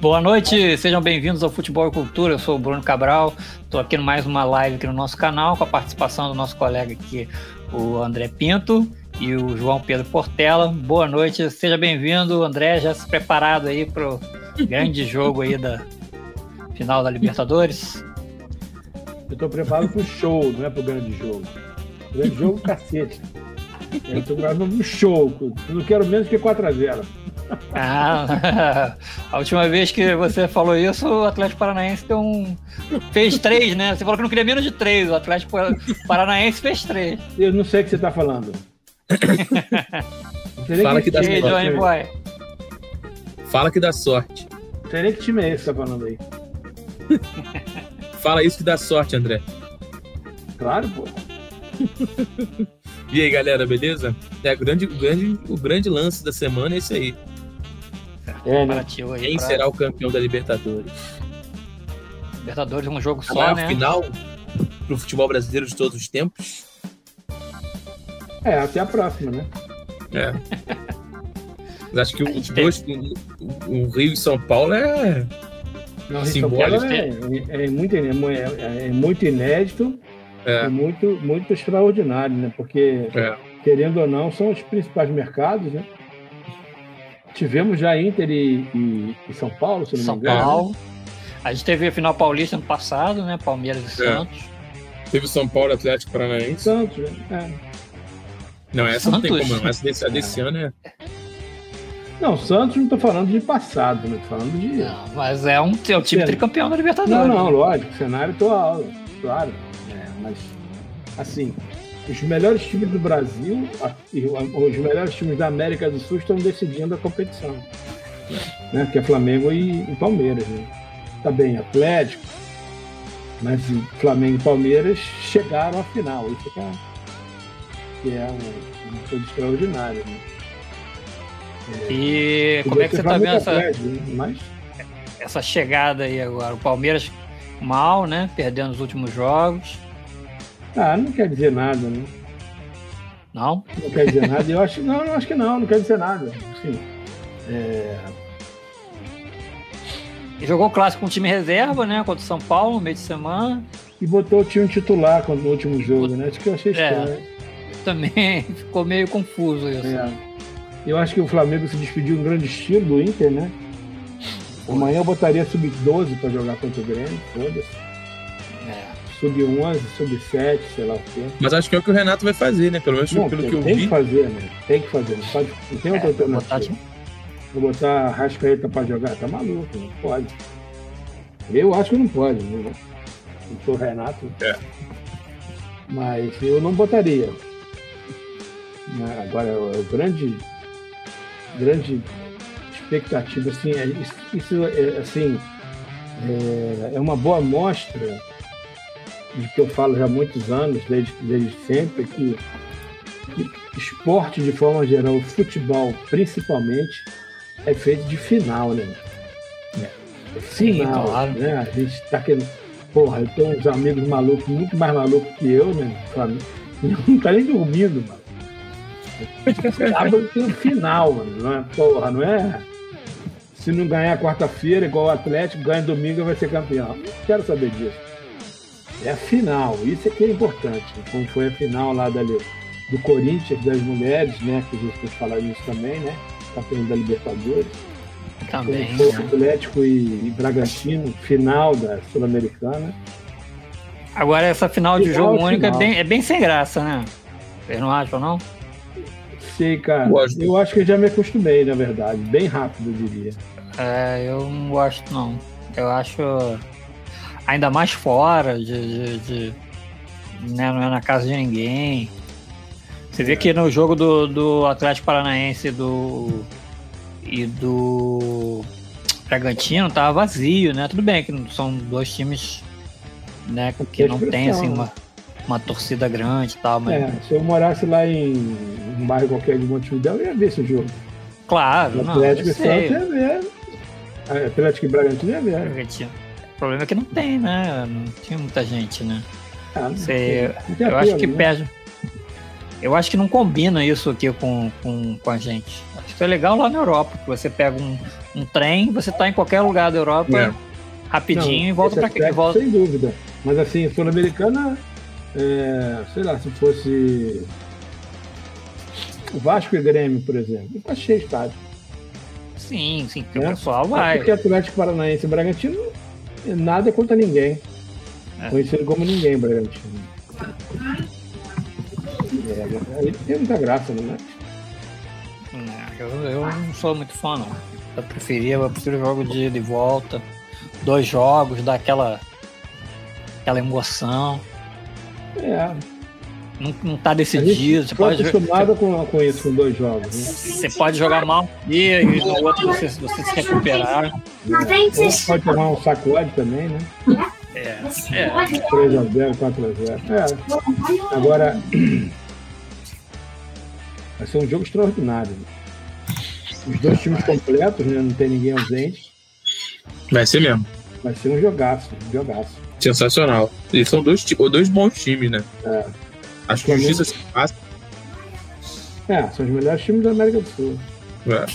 Boa noite, sejam bem-vindos ao Futebol e Cultura. Eu sou o Bruno Cabral, estou aqui mais uma live aqui no nosso canal com a participação do nosso colega aqui, o André Pinto e o João Pedro Portela. Boa noite, seja bem-vindo, André, já se preparado aí para o grande jogo aí da final da Libertadores? Eu estou preparado para o show, não é para o grande jogo. O grande jogo, cacete. Eu estou preparado para o show. Eu não quero menos que 4x0. Ah, a última vez que você falou isso, o Atlético Paranaense deu um... fez três, né? Você falou que não queria menos de três, o Atlético Paranaense fez três. Eu não sei o que você está falando. Fala que, que dá sorte. Johnny Boy. Fala que dá sorte. Nem que time é esse que tá falando aí. Fala isso que dá sorte, André. Claro, pô. e aí, galera, beleza? É, o, grande, o, grande, o grande lance da semana é esse aí. É, né? Quem pra... será o campeão da Libertadores? Libertadores é um jogo a só, né? final pro futebol brasileiro de todos os tempos. É, até a próxima, né? É. Mas acho que o, dois, o, Rio e São Paulo é. Não, simbólico. É, é, é, muito, é, é muito inédito é. e muito, muito extraordinário, né? Porque, é. querendo ou não, são os principais mercados, né? Tivemos já Inter e, e, e São Paulo, se não São me engano. São Paulo. A gente teve a final paulista ano passado, né? Palmeiras e é. Santos. Teve São Paulo Atlético Paranaense. Santos, né? Não, essa Santos. não tem como, não. Essa desse, desse ano é. Não, Santos não estou falando de passado, né? Tô falando de. Não, mas é um, é um time tricampeão da Libertadores. Não, não, lógico, cenário atual, claro. É, mas, assim, os melhores times do Brasil, os melhores times da América do Sul estão decidindo a competição. Né? Que é Flamengo e, e Palmeiras. Né? Tá bem, Atlético, mas Flamengo e Palmeiras chegaram à final. Isso que é, que é uma coisa extraordinária. Né? É, e como é que você tá vendo essa, né? mas... essa chegada aí agora? O Palmeiras mal, né? Perdendo os últimos jogos. Ah, não quer dizer nada, né? Não? Não quer dizer nada. Eu acho, não, eu acho que não, não quer dizer nada. Assim, é... Jogou o clássico com o time reserva, né? Contra o São Paulo, no meio de semana. E botou o time titular no último jogo, né? Acho que eu achei é. estranho. É, também ficou meio confuso isso. É. Eu acho que o Flamengo se despediu em grande estilo do Inter, né? Amanhã eu botaria sub-12 para jogar contra o Grêmio, foda-se. É. Sub-11, sub-7, sei lá o quê. Mas acho que é o que o Renato vai fazer, né? Pelo menos não, pelo tem, que eu tem vi. Tem que fazer, né? Tem que fazer. Não, pode, não tem outra é, alternativa. Vou botar a Rascaeta para jogar? Tá maluco, não pode. Eu acho que não pode. Não, não sou o Renato. É. Mas eu não botaria. Agora, o grande grande expectativa. Assim, é, isso é, assim, é, é uma boa mostra de que eu falo já há muitos anos, desde, desde sempre, que, que esporte de forma geral, futebol principalmente, é feito de final, né? É final, Sim, claro. né? A gente está querendo. Porra, eu tenho uns amigos malucos, muito mais malucos que eu, né? Não tá nem dormindo, mano. Sábado tem um final, mano. Não é, porra, não é? Se não ganhar quarta-feira, igual o Atlético, ganha domingo vai ser campeão. Não quero saber disso. É a final, isso é que é importante. Como foi a final lá da, do Corinthians, das mulheres, né? Que a gente tem que falar disso também, né? Campeão da Libertadores. Também. Como foi né? Atlético e, e Bragantino, final da Sul-Americana. Agora essa final, final de jogo único é bem, é bem sem graça, né? Vocês não acham, não? sei, cara. Gosto. Eu acho que eu já me acostumei, na verdade. Bem rápido, eu diria. É, eu não gosto, não. Eu acho ainda mais fora de, de, de né, não é na casa de ninguém. Você vê é. que no jogo do, do Atlético Paranaense do, e do Bragantino tava vazio, né? Tudo bem que são dois times né, que não tem assim uma uma torcida grande e tal. Mas... É, se eu morasse lá em um bairro qualquer de Montevidéu, eu ia ver esse jogo. Claro, o Atlético não, e Santos ia ver. Atlético e Bragantino ia ver. Bragantino. O problema é que não tem, né? Não tinha muita gente, né? Ah, Você, eu acho que né? perde. Eu acho que não combina isso aqui com, com, com a gente. Acho que é legal lá na Europa, que você pega um, um trem, você tá em qualquer lugar da Europa é. rapidinho não, e volta para cá. Volta... Sem dúvida. Mas assim, Sul-Americana, é, sei lá, se fosse o Vasco e Grêmio, por exemplo, tá cheio de estádio. Sim, sim, porque é? o pessoal vai. Porque Atlético Paranaense e Bragantino, nada contra ninguém. É. Conhecido como ninguém, Bragantino. É, tem muita graça, não é? Eu, eu não sou muito fã, não. Eu preferia, eu prefiro jogo de, de volta. Dois jogos, dar aquela, aquela emoção. É. Não, não tá decidido. Você pode acostumado com, com isso, com dois jogos. Né? Você pode jogar mal um dia e no outro você, você se recuperar. É. Pode tomar um sacode também, né? É. é. 3x0, 4x0. É. Agora. Vai ser um jogo extraordinário. Os dois times completos, né? Não tem ninguém ausente. Vai ser mesmo. Vai ser um jogaço, um jogaço. Sensacional. E são dois, dois bons times, né? É. Acho que o Justiça se passa. É, são os melhores times da América do Sul. É.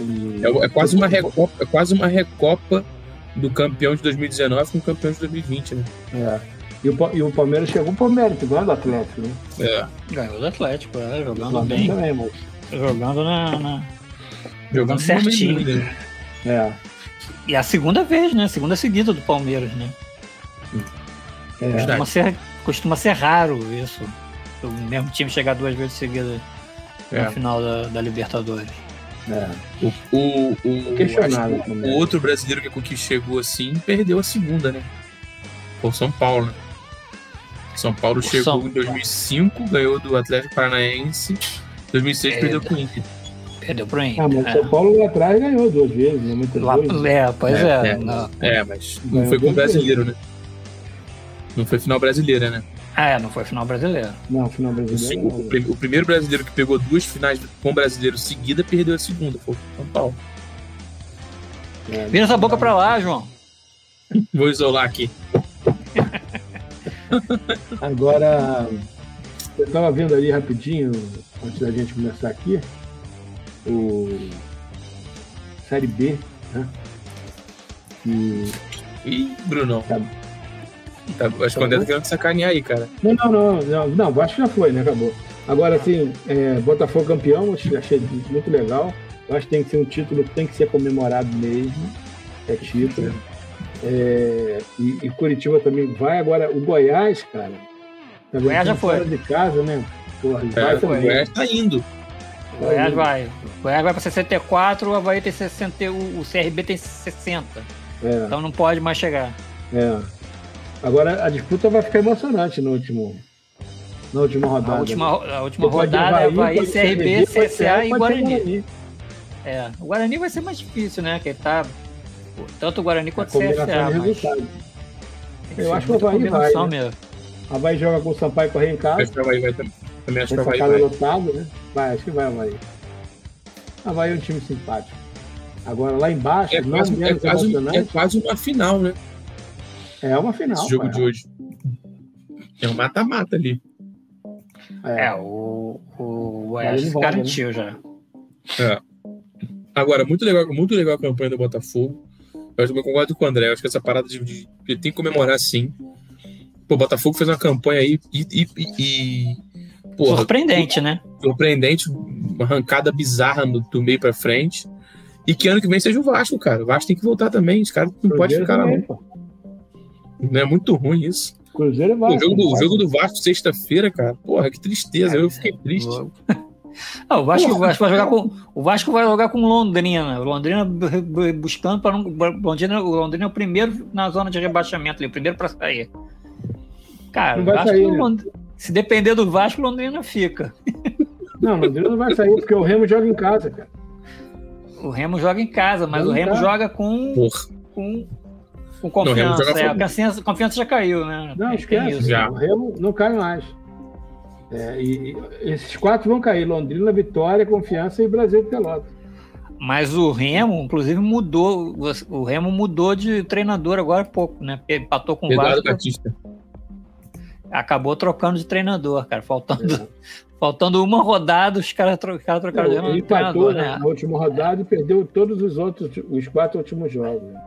E... É, é, quase uma recopa, é quase uma recopa do campeão de 2019 com o campeão de 2020, né? É. E o, e o Palmeiras chegou por mérito, ganhou do Atlético, né? É. Ganhou do Atlético, é, jogando bem. Também, mas... Jogando na. na... Jogando certinho. Né? É. E a segunda vez, né? A segunda seguida do Palmeiras, né? É. Costuma, ser, costuma ser raro isso. O mesmo time chegar duas vezes seguidas é. no final da, da Libertadores. É. O, o, o, o, outro brasileiro que chegou assim perdeu a segunda, né? Por São Paulo, né? São Paulo chegou São... em 2005, ganhou do Atlético Paranaense. 2006 é, perdeu pro Inter. Perdeu pro Inter. Ah, mas é. São Paulo lá atrás ganhou duas vezes, né? Lá. É, pois é. É, é, é mas não ganhou foi com o brasileiro, vezes. né? Não foi final brasileira, né? Ah, é, não foi final brasileira. Não, final brasileira. O, o, o, primeiro brasileiro que pegou duas finais com brasileiro seguida perdeu a segunda, foi São Paulo. É, Vira essa boca pra lá, João. Vou isolar aqui. Agora, eu estava vendo ali rapidinho, antes da gente começar aqui, o Série B, né? E... Ih, Bruno. Tá... Tá, acho que o André tá querendo sacanear aí, cara. Não, não, não, não, não, acho que já foi, né? Acabou. Agora, assim, é, Botafogo campeão, achei muito legal. Eu acho que tem que ser um título que tem que ser comemorado mesmo. É título. É, e, e, Curitiba também vai. Agora, o Goiás, cara. Tá Goiás já foi. de casa, né? Porra, é, vai também. Goiás tá indo. Goiás vai. Goiás vai para 64, o Havaí tem 60, o, o CRB tem 60. É. Então não pode mais chegar. É. Agora a disputa vai ficar emocionante no último. Na última rodada. A última, a última rodada é Havaí, CRB, CSA e Guarani. É, o Guarani vai ser mais difícil, né? Que tá tanto o Guarani quanto o CSA. Mas... Eu acho que o Havaí vai. Né? Havaí joga com o Sampaio correr em casa. Acho que o Havaí vai também. Também acho que o Havaí vai. lotado, né? Vai, acho que vai o Havaí. Havaí é um time simpático. Agora lá embaixo, é quase, é quase, é quase uma final, né? É uma final. Esse jogo cara. de hoje. É um mata-mata ali. É, é o, o garantiu né? já. É. Agora, muito legal, muito legal a campanha do Botafogo. Eu, eu concordo com o André. Eu acho que essa parada de, de, de tem que comemorar sim. Pô, o Botafogo fez uma campanha aí e. e, e porra, surpreendente, né? Surpreendente, uma arrancada bizarra do, do, meio pra frente. E que ano que vem seja o Vasco, cara. O Vasco tem que voltar também. Os caras não podem ficar também, na Não é muito ruim isso. Cruzeiro é Vasco. O jogo do, o jogo do Vasco sexta-feira, cara. Porra, que tristeza. eu fiquei triste. Ah, o, Vasco, o, Vasco vai jogar com, o Vasco vai jogar com Londrina. O Londrina buscando para não. Londrina, o Londrina é o primeiro na zona de rebaixamento, o primeiro para sair. Cara, Vasco, sair, né? se depender do Vasco, Londrina fica. Não, Londrina não vai sair porque o Remo joga em casa, cara. O Remo joga em casa, mas joga o Remo joga com, com, com confiança. Não, é, a confiança, já caiu, né? Não, esquece. Já. O Remo não cai mais. É, e, esses quatro vão cair: Londrina, Vitória, Confiança e Brasil de Pelotas. Mas o Remo, inclusive, mudou. O Remo mudou de treinador agora há pouco, né? Empatou com o Eduardo Vasco. Batista. acabou trocando de treinador, cara. Faltando, é. faltando uma rodada, os caras tro cara trocaram Não, de treinador. Né? Na última rodada e perdeu todos os outros, os quatro últimos jogos. Né?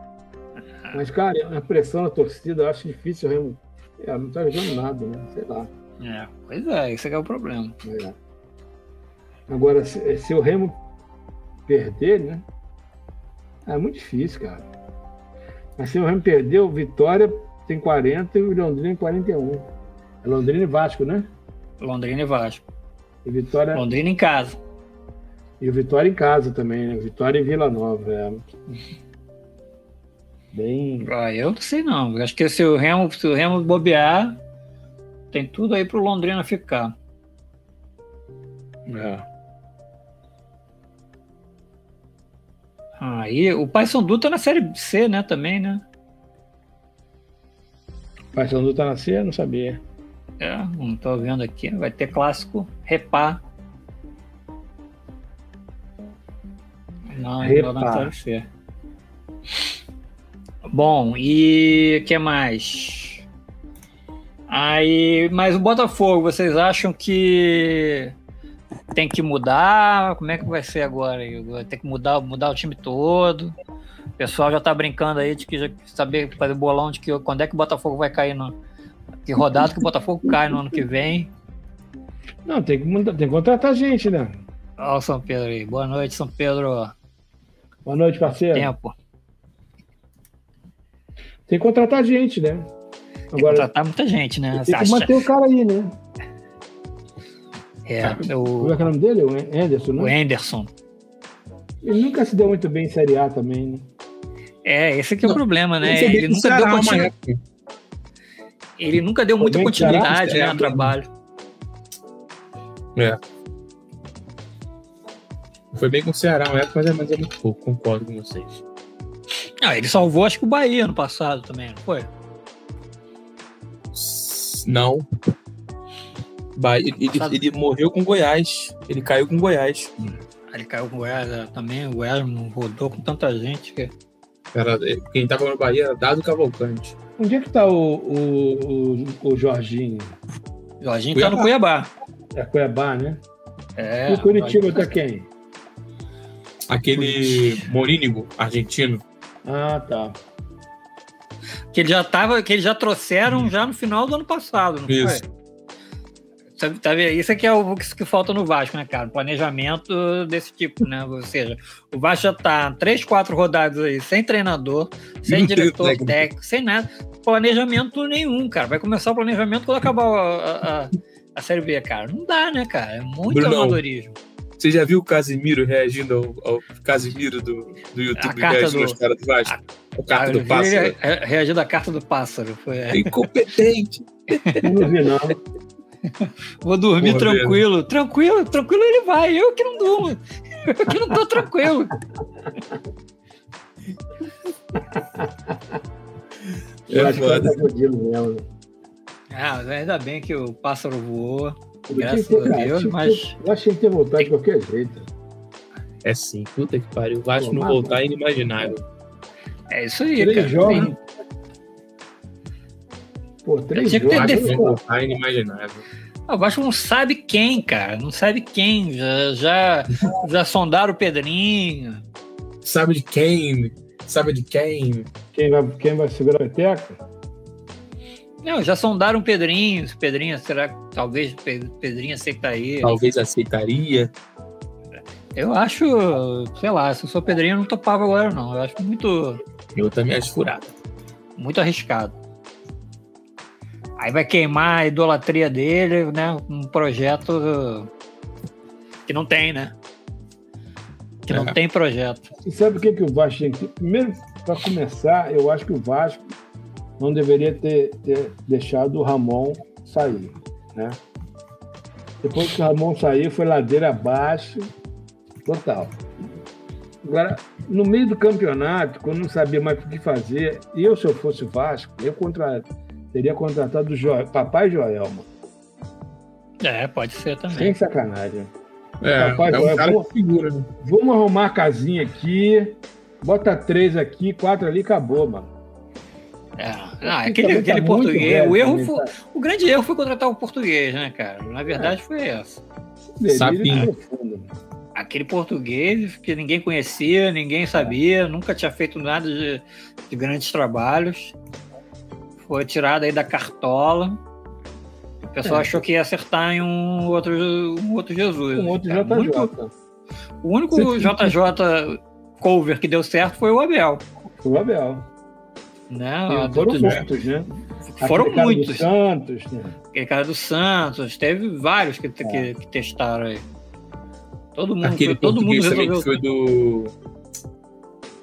Mas, cara, a pressão da torcida, eu acho difícil o Remo. É, não tá jogando nada, né? Sei lá. É, pois é, esse é o problema. É. Agora, se, se, o Remo perder, né? É muito difícil, cara. Mas se o Remo perder, o Vitória tem 40 e o Londrina tem 41. É Londrina e Vasco, né? Londrina e Vasco. E Vitória. Londrina em casa. E o Vitória em casa também, né? Vitória e Vila Nova. É. Bem. Ah, eu não sei não. Acho que se o Remo, se o Remo bobear, tem tudo aí pro Londrina ficar. É. Aí o Paysandu tá na série C, né, também, né? O Paysandu tá na C, não sabia. É, não tô vendo aqui. Vai ter clássico Repá. Não, Repá. na série C. Bom, e o que mais? Aí, mas o Botafogo, vocês acham que tem que mudar? Como é que vai ser agora? Tem que mudar, mudar o time todo? O pessoal já tá brincando aí de que já saber fazer bolão de que quando é que o Botafogo vai cair no que rodado que o Botafogo cai no ano que vem. Não, tem que mudar, tem que contratar gente, né? Olha o São Pedro aí. Boa noite, São Pedro. Boa noite, parceiro. Tempo. Tem que contratar gente, né? Agora, tem que contratar muita gente, né? Tem que manter o cara aí, né? É, o... Como é que é o nome dele? O Anderson, né? O Anderson. Ele nunca se deu muito bem em Série A também, né? É, esse aqui é o problema, né? Ele nunca deu continuidade. Ele nunca deu muita continuidade né, no trabalho. É. Foi bem com o Ceará uma época, mas é, mas é muito pouco, concordo com vocês. Ah, ele salvou acho que o Bahia no passado também, não foi? Não. Bahia, ele, ele, morreu com Goiás. Ele caiu com Goiás. Ele caiu com Goiás é, também. O Goiás não rodou com tanta gente que. Era, quem tava no Bahia era Dado Cavalcante. Onde é que tá o, o, o, o Jorginho? Jorginho Cuiabá. tá no Cuiabá. É Cuiabá, né? É. E o Curitiba tá quem? Aquele Morínigo, argentino. Ah, tá. Que ele já tava, que eles já trouxeram já no final do ano passado, não Isso. foi? Tá, tá Isso aqui é o que falta no Vasco, né, cara? Planejamento desse tipo, né? Ou seja, o Vasco já tá três, quatro rodadas aí, sem treinador, sem diretor técnico. técnico, sem nada. Planejamento nenhum, cara. Vai começar o planejamento quando acabar a, a, a Série B, cara. Não dá, né, cara? É muito Brunão, amadorismo. Você já viu o Casimiro reagindo ao, ao Casimiro do, do YouTube reagindo aos caras do Vasco? A, o carta do pássaro. Reagindo à carta do pássaro. Foi, é. Incompetente. não vi, não. Vou dormir Porra, tranquilo. Mesmo. Tranquilo, tranquilo ele vai. Eu que não durmo. Eu que não tô tranquilo. Eu acho que tá mesmo. Ah, ainda bem que o pássaro voou. Graças ter, a Deus, mas. Eu achei que ter voltar de qualquer jeito. É sim, puta que pariu. O Vasco não voltar é inimaginável. É isso aí, Três cara. Jogos. Tem... Pô, três Tinha jogos. Que ter voltar é inimaginável. Ah, o Vasco não sabe quem, cara. Não sabe quem. Já, já, já sondaram o Pedrinho. Sabe de quem? Sabe de quem? Quem vai, quem vai segurar a peteca? Não, já sondaram o Pedrinho. Pedrinho, será que talvez Pedrinho aceitaria? Talvez aceitaria. Eu acho, sei lá, se eu sou Pedrinho, eu não topava agora, não. Eu acho muito. Eu também acho furado. Muito arriscado. Aí vai queimar a idolatria dele, né? Um projeto que não tem, né? Que é. não tem projeto. E sabe o que, que o Vasco tem que. Primeiro, para começar, eu acho que o Vasco não deveria ter, ter deixado o Ramon sair, né? Depois que o Ramon saiu, foi ladeira abaixo, total. Agora, no meio do campeonato, quando não sabia mais o que fazer, eu, se eu fosse o Vasco, eu contra... teria contratado o jo... Papai Joelma. É, pode ser também. Sem sacanagem. É, Papai é um Joel, cara vamos, figura, né? Vamos arrumar a casinha aqui, bota três aqui, quatro ali, acabou, mano. É, Ah, aquele, aquele tá português, o erro foi, o grande erro foi contratar o português, né, cara? Na verdade é. foi essa. Sapinho. Aquele português que ninguém conhecia, ninguém sabia, nunca tinha feito nada de, de grandes trabalhos. Foi tirado aí da cartola. O pessoal é. achou que ia acertar em um outro, um outro Jesus. Um outro JJ. Muito, o único JJ cover que deu certo foi o Abel. Foi o Abel. Né? Foram muitos, né? Foram Aquele muitos. Santos, né? Aquele cara do Santos, teve vários que, é. que, que, testaram aí. Todo mundo, Aquele todo mundo resolveu. Que foi do.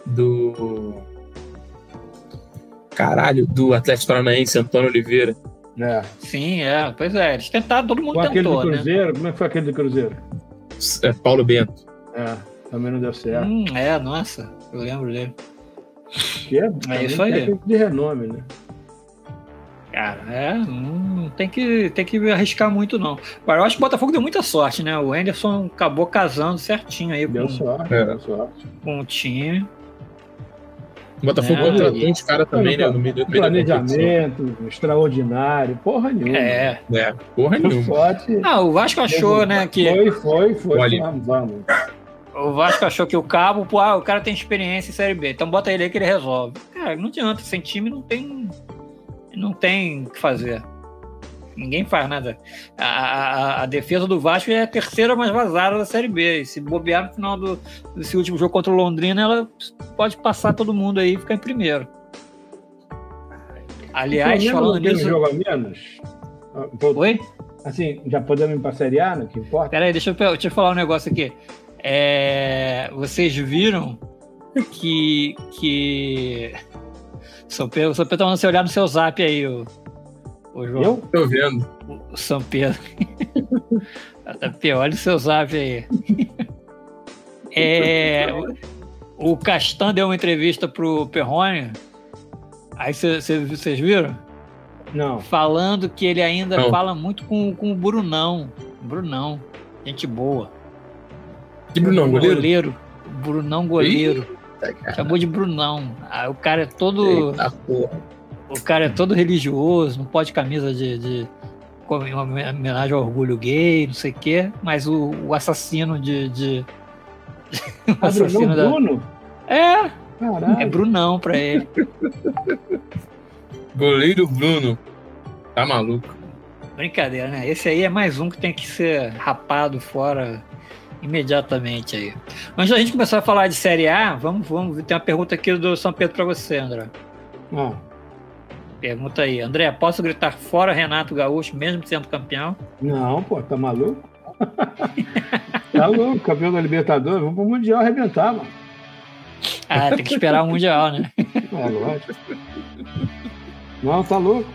Do. Caralho, do Atlético Paranaense, Antônio Oliveira. É. Sim, é. Pois é, eles tentaram, todo mundo Com tentou, aquele do né? Cruzeiro, né? como é que foi aquele do Cruzeiro? É, Paulo Bento. É, também não deu certo. Hum, é, nossa, eu lembro dele. Que é, é isso aí. de renome, né? Cara, é, não tem que, tem que arriscar muito, não. Agora, eu acho que o Botafogo deu muita sorte, né? O Anderson acabou casando certinho aí deu com, sorte, é. deu sorte. com o time. O Botafogo é, contratou uns caras também, né? No meio do Planejamento, extraordinário, porra nenhuma. É. é porra nenhuma. Sorte, ah, o Vasco achou, né? Que... Foi, foi, foi. Olha. Vamos, vamos. O Vasco achou que o Cabo, pô, ah, o cara tem experiência em Série B, então bota ele aí que ele resolve. Cara, não adianta, sem time não tem não tem o que fazer. Ninguém faz nada. A, a, a, defesa do Vasco é a terceira mais vazada da Série B. E se bobear no final do, desse último jogo contra o Londrina, ela pode passar todo mundo aí e ficar em primeiro. Aliás, falando nisso. jogo a menos? Oi? Assim, já podemos ir para a Série A, não que importa? Peraí, deixa eu, deixa eu falar um negócio aqui. É, vocês viram que. que são Pedro, São Pedro tá mandando você olhar no seu zap aí, o, o João. Eu? Tô vendo. O, São Pedro. olha o seu zap aí. é, o, Castan deu uma entrevista pro Perrone. Aí vocês viram? Não. Falando que ele ainda Não. fala muito com, com o Brunão. Brunão. Gente boa. Que Brunão, goleiro? goleiro. Brunão goleiro. Eita, Chamou de Brunão. Ah, o cara é todo. Eita, o cara é todo religioso, não pode camisa de, de uma homenagem ao orgulho gay, não sei o quê, mas o, o assassino de. de... o ah, assassino da... Bruno? É! Caralho. É Brunão pra ele. Goleiro Bruno. Tá maluco. Brincadeira, né? Esse aí é mais um que tem que ser rapado fora imediatamente aí. Antes da gente começar a falar de Série A, vamos, vamos ter uma pergunta aqui do São Pedro para você, André. Ah. Pergunta aí, André, posso gritar fora Renato Gaúcho, mesmo sendo campeão? Não, pô, tá maluco? tá louco, campeão da Libertadores, vamos pro Mundial arrebentar, mano. Ah, tem que esperar o Mundial, né? É, lógico. Não, tá louco.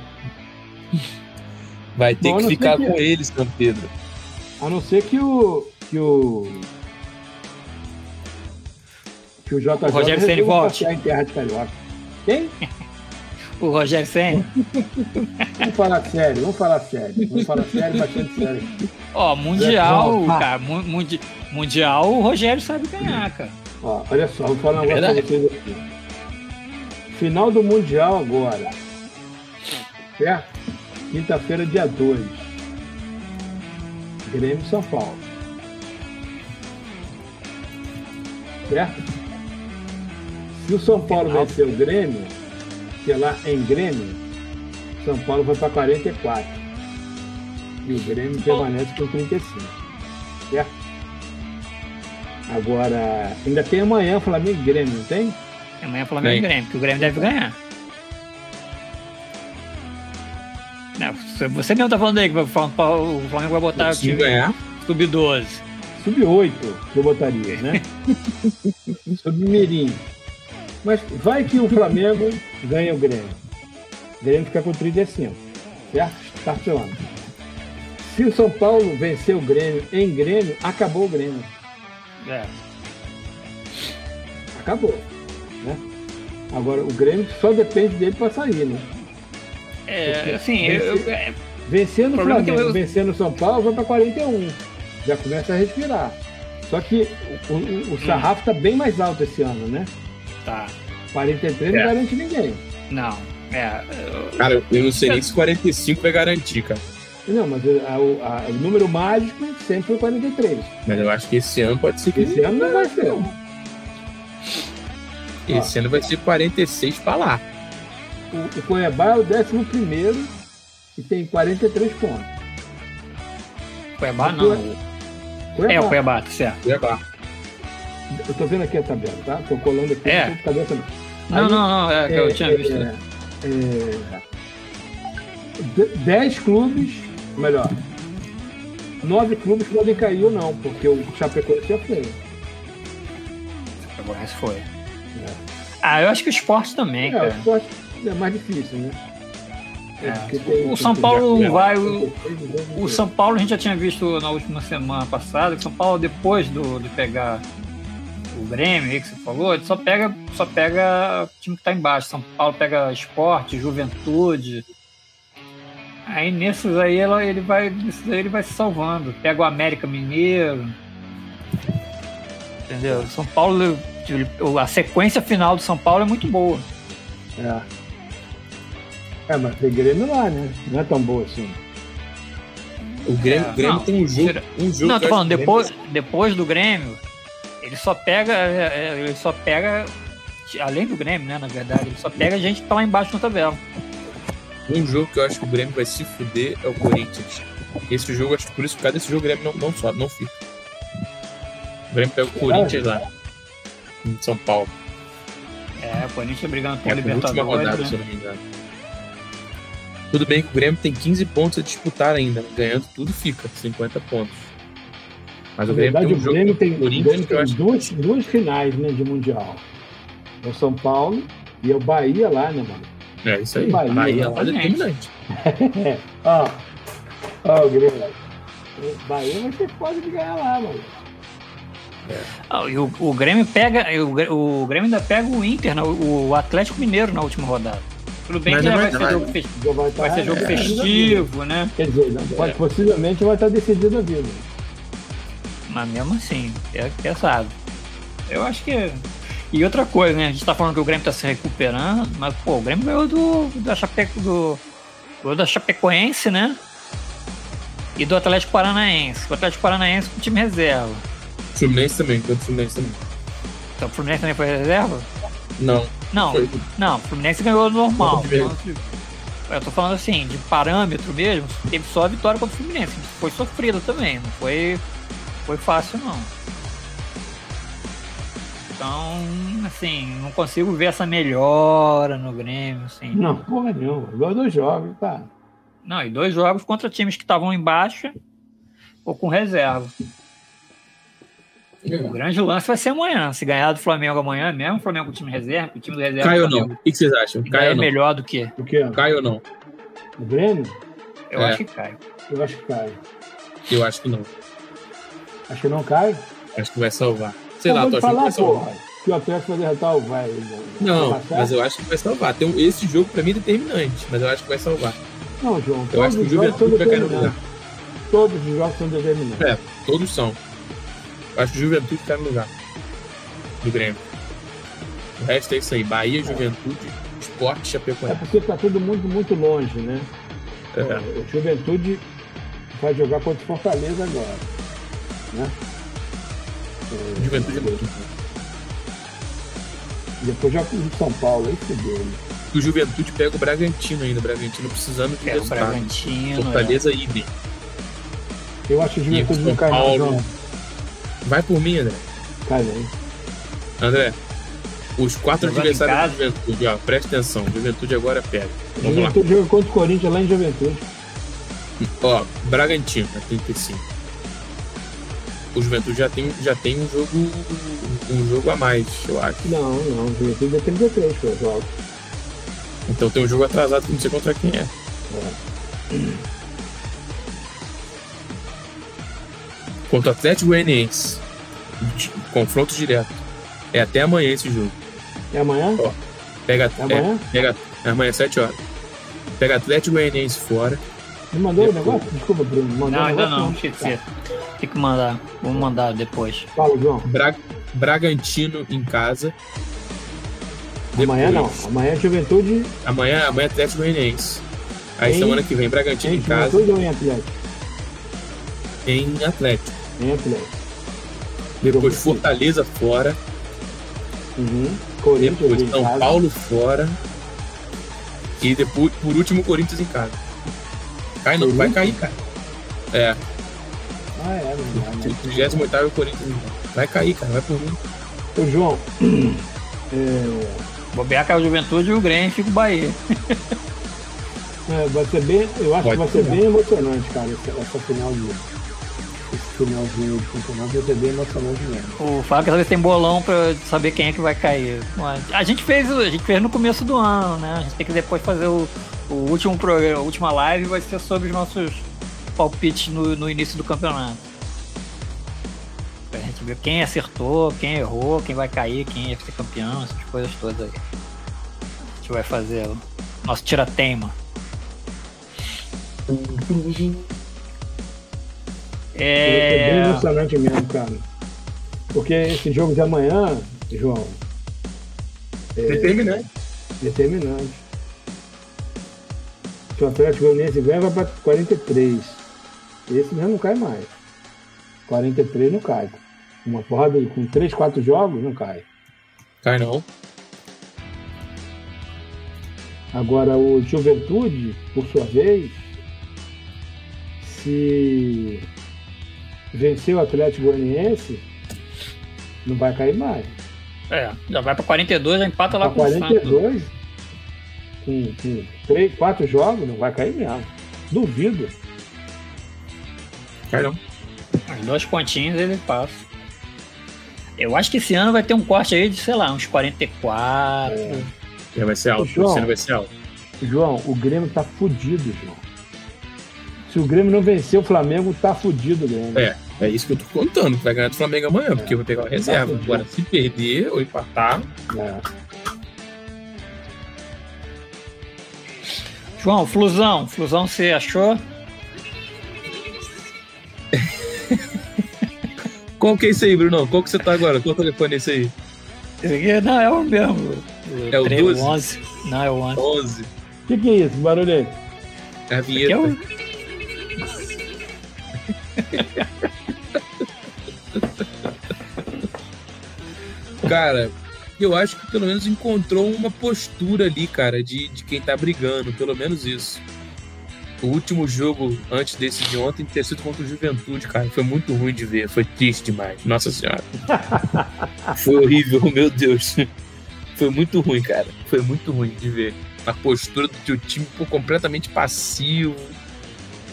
Vai ter Bom, que ficar que... com ele, São Pedro. A não ser que o, que o que o JJ o Rogério Ceni volte em terra de carioca. Quem? o Rogério Ceni. vamos falar sério, vamos falar sério, vamos falar sério, bastante sério. Ó, mundial, cara, mundi, mundial, o Rogério sabe ganhar, cara. Ó, olha só, vou falar um negócio pra vocês aqui. Final do mundial agora. Certo? Quinta-feira, dia 2. Grêmio São Paulo. Certo? Se o São Paulo vencer o Grêmio, que é lá em Grêmio, São Paulo vai para 44. E o Grêmio permanece com 35. Certo? Agora, ainda tem amanhã Flamengo e Grêmio, não tem? Amanhã Flamengo e Grêmio, que o Grêmio deve ganhar. Não, você mesmo tá falando aí que o Flamengo vai botar o time ganhar. sub-12 sub-8 que eu botaria, né? Sub-mirim. Mas vai que o Flamengo ganha o Grêmio. O Grêmio fica com 35, certo? Estaciona. Se o São Paulo vencer o Grêmio em Grêmio, acabou o Grêmio. É. Acabou. Né? Agora, o Grêmio só depende dele para sair, né? É, Porque assim, vencer, eu, eu, vencendo o é Flamengo, eu... vencendo o São Paulo, vai para 41 já começa a respirar. Só que o, o, o sarrafo está bem mais alto esse ano, né? Tá. 43 é. não garante ninguém. Não. É, eu... Cara, eu não sei nem se 45 vai garantir, cara. Não, mas a, a, o número mágico sempre foi 43. Mas eu acho que esse ano pode ser que. Esse ano não vai ser. Esse ano vai ser 46 para lá. O, o Cuiabá é o 11 e tem 43 pontos. Cuiabá não. Cuiabá. É o Cuiabá, tá certo. Cuiabá. Eu tô vendo aqui a tabela, tá? Tô colando aqui. É. Não, cabeça, não. Aí, não, não, é que é, eu tinha visto. É, é, 10 clubes, melhor, 9 clubes podem cair ou não, porque o Chapecoense já foi. Chapecoense foi. É. Ah, eu acho que o esporte também, é, cara. O esporte é mais difícil, né? É, tem, o São Paulo não vai. O, o, São Paulo a gente já tinha visto na última semana passada, que o São Paulo, depois do, de pegar o Grêmio aí que você falou, ele só pega, só pega o time que está embaixo. São Paulo pega esporte, juventude. Aí nesses aí ela, ele vai. Nesses aí ele vai se salvando. Pega o América Mineiro. Entendeu? São Paulo. A sequência final do São Paulo é muito boa. É. É, mas tem Grêmio lá, né? Não é tão boa assim. O Grêmio, é, Grêmio não, tem um jogo. Um jogo não, tô falando, depois, depois do Grêmio, ele só pega. É, é, ele só pega. Além do Grêmio, né? Na verdade, ele só pega a gente que tá lá embaixo na tabela. Um jogo que eu acho que o Grêmio vai se fuder é o Corinthians. Esse jogo, acho que por isso, por causa desse jogo, o Grêmio não, não sobe, não fica. O Grêmio pega o Corinthians lá. Em São Paulo. É, o Corinthians brigando por é, Libertadores. Rodada, né? se eu não me engano. Tudo bem que o Grêmio tem 15 pontos a disputar ainda. Ganhando tudo fica, 50 pontos. Mas o Grêmio verdade, tem um o Grêmio tem, Grêmio tem duas, duas finais né, de Mundial. É o São Paulo e é o Bahia lá, né, mano? É isso aí. Bahia, Bahia lá é determinante. ó, ó, o Grêmio. O Bahia vai ser foda de ganhar lá, mano. É. Ah, e o, o Grêmio pega. O, o Grêmio ainda pega o Inter, o, o Atlético Mineiro na última rodada. Tudo bem Mas que vai, vai, ser jogo, festivo, vai, vai ser jogo é, festivo, né? Quer dizer, não, é. possivelmente vai estar decidido a vida. Mas mesmo assim, é pesado. Eu acho que. E outra coisa, né? A gente tá falando que o Grêmio tá se recuperando, mas pô, o Grêmio ganhou do, da Chapeco, do, do da Chapecoense, né? E do Atlético Paranaense. O Atlético Paranaense com time reserva. Fluminense também, o Fluminense também. Então o Fluminense também foi reserva? Não. Não, foi. não, o Fluminense ganhou normal. Eu tô falando assim, de parâmetro mesmo, teve só a vitória contra o Fluminense. Foi sofrido também, não foi foi fácil não. Então, assim, não consigo ver essa melhora no Grêmio, assim. Não, porra nenhuma. Igual dois jogos, tá? Não, e dois jogos contra times que estavam em baixa ou com reserva. O grande lance vai ser amanhã. Se ganhar do Flamengo amanhã, mesmo o Flamengo com o time reserva, o time do reserva. Cai ou não? O que vocês acham? Cai é melhor do que? O quê? Cai ou não? O Grêmio? Eu é. acho que cai. Eu acho que cai. Eu acho que não. Acho que não cai? Acho que vai salvar. Sei lá, tô achando que vai salvar. Que o Atlético vai derrotar o vai. Não, mas eu acho que vai salvar. Tem um, esse jogo pra mim é determinante, mas eu acho que vai salvar. Não, João. Eu acho que o Juventude vai cair no lugar. Todos os jogos são determinantes. É, todos são. Eu acho que o Juventude cai no lugar do Grêmio. O resto é isso aí. Bahia, Juventude, Esporte, Chapecoense. É porque tá todo mundo muito longe, né? É. O Juventude vai jogar contra o Fortaleza agora. Né? Juventude é muito. Depois já o São Paulo, aí fudeu. Né? O Juventude pega o Bragantino ainda, o Bragantino precisando de é, resultado. O Bragantino, Fortaleza é. idem. Eu acho que o Juventude não cai Paulo... Vai por mim, André. Cai bem. André, os quatro adversários do Juventude, ó, presta atenção. Juventude agora pega. Vamos Juventude joga contra o Corinthians lá em Juventude. Ó, Bragantino, 35 o Juventude já tem, já tem um jogo um jogo a mais, eu acho. Não, não, o Juventude é 33 foi jogo. Então tem um jogo atrasado que não sei contra quem é. é. Contra o Atlético Goianiense. Confronto direto. É até amanhã esse jogo. É amanhã? Ó, pega, é amanhã? É, pega, é amanhã, 7 horas. Pega Atlético Goianiense fora. Você mandou o negócio? Desculpa, Bruno. Mandou não, ainda não, esqueci. Tem que mandar. Vamos mandar depois. Fala, João. Bra Bragantino em casa. Amanhã não. Amanhã é Juventude. Amanhã, amanhã é Atlético Goianiense. Aí em... semana que vem, Bragantino em, em casa. Juventude ou em Atlético? Em Atlético. Atlético. Depois Fortaleza fora. Uhum. Depois São Paulo fora. E depois, por último, Corinthians em casa. Cai não, vai cair, cara. É. Ah, é, não 38 Corinthians. Vai cair, cara, vai por mim. Ô, João. É... Bobear caiu o Juventude e o Grêmio fica o Bahia. é, vai ser bem, eu acho Pode que vai ser bem emocionante, cara, essa, essa final de finalzinho de campeonato vai ser bem emocionante mesmo. O Fábio cada vez tem bolão pra saber quem é que vai cair. A gente fez, a gente fez no começo do ano, né? A gente tem que depois fazer o, o último programa, a última live vai ser sobre os nossos palpites no, no início do campeonato. Pra gente ver quem acertou, quem errou, quem vai cair, quem ia ser campeão, essas coisas todas aí. A gente vai fazer o nosso tira-teima. É... é bem emocionante mesmo, cara. Porque esse jogo de amanhã, João. É determinante. Determinante. Se o Atlético Goianiense ganha, vai para 43. Esse mesmo não cai mais. 43 não cai. Uma porrada com 3, 4 jogos, não cai. Cai não. Agora o Juventude, por sua vez, se vencer o Atlético Goianiense, não vai cair mais. É, já vai para 42, já empata lá com 42, com, com 3, 4 jogos, não vai cair mesmo. Duvido. Cai não. Os dois pontinhos ele passa. Eu acho que esse ano vai ter um corte aí de, sei lá, uns 44. É. Já vai ser alto, João, vai ser alto. João, o Grêmio tá fudido, João. Se o Grêmio não vencer o Flamengo, tá fudido o Grêmio. É, é isso que eu tô contando. Vai ganhar do Flamengo amanhã, é. porque eu vou pegar a reserva. Agora, se perder ou empatar. É. João, Flusão. Flusão, você achou? Qual que é esse aí, Bruno? Qual que você tá agora? Qual telefone é esse aí? Esse aqui, não, é o mesmo. É o 12? 11. Não, é o 11. 11. O que, que é isso? Barulho aí? É a vinheta. cara, eu acho que pelo menos encontrou uma postura ali, cara, de, de quem tá brigando, pelo menos isso. O último jogo antes desse de ontem ter sido contra o Juventude, cara, foi muito ruim de ver, foi triste demais. Nossa Senhora. foi horrível, meu Deus. Foi muito ruim, cara. Foi muito ruim de ver. A postura do teu time pô, completamente passivo,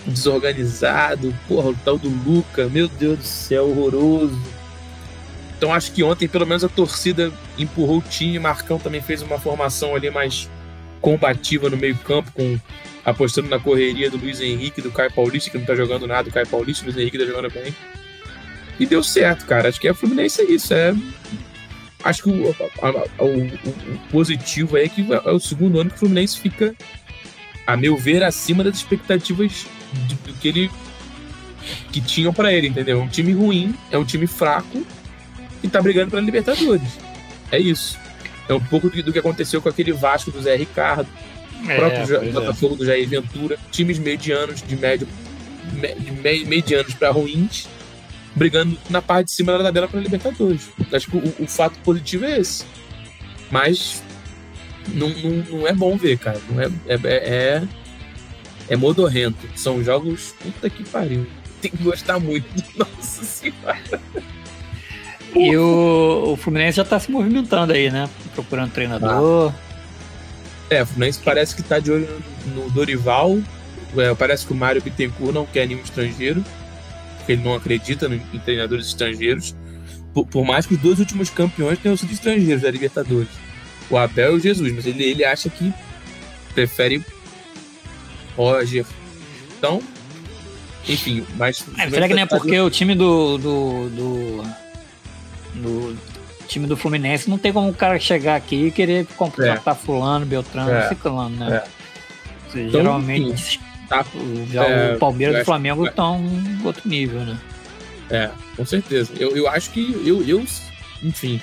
desorganizado. Porra, o tal do Luca, meu Deus do céu, horroroso. Então acho que ontem, pelo menos, a torcida empurrou o time. Marcão também fez uma formação ali mais combativa no meio-campo, com apostando na correria do Luiz Henrique, do Caio Paulista, que não tá jogando nada, o Caio Paulista, o Luiz Henrique tá jogando bem. E deu certo, cara. Acho que a Fluminense é isso. É... Acho que o, a, a, o, o, positivo é que é o segundo ano que o Fluminense fica, a meu ver, acima das expectativas do que ele que tinham para ele, entendeu? É um time ruim, é um time fraco e tá brigando para Libertadores. É isso. É um pouco do, do, que aconteceu com aquele Vasco do Zé Ricardo, o é, próprio é. Botafogo é. do Jair Ventura, times medianos, de médio, de me, medianos para ruins, brigando na parte de cima da tabela para Libertadores. Acho que o, o, fato positivo é esse. Mas não, não, não é bom ver, cara. Não é, é, é é modorrento. São jogos. Puta que pariu. Tem que gostar muito. Nossa senhora. E o, o Fluminense já tá se movimentando aí, né? Procurando treinador. É, o Fluminense parece que tá de olho no, Dorival. É, parece que o Mário Bittencourt não quer nenhum estrangeiro. Porque ele não acredita em treinadores estrangeiros. Por, por, mais que os dois últimos campeões tenham sido estrangeiros da Libertadores. O Abel e o Jesus. Mas ele, ele acha que prefere Roger. Então, enfim, mas. É, será que não é porque o time do, do, do, do. time do Fluminense não tem como o cara chegar aqui e querer contratar é. fulano, Beltrano, é. Ciclano, né? É. Seja, então, geralmente tá, já é, o Palmeiras e o Flamengo estão em outro nível, né? É, com certeza. Eu, eu acho que eu, eu enfim,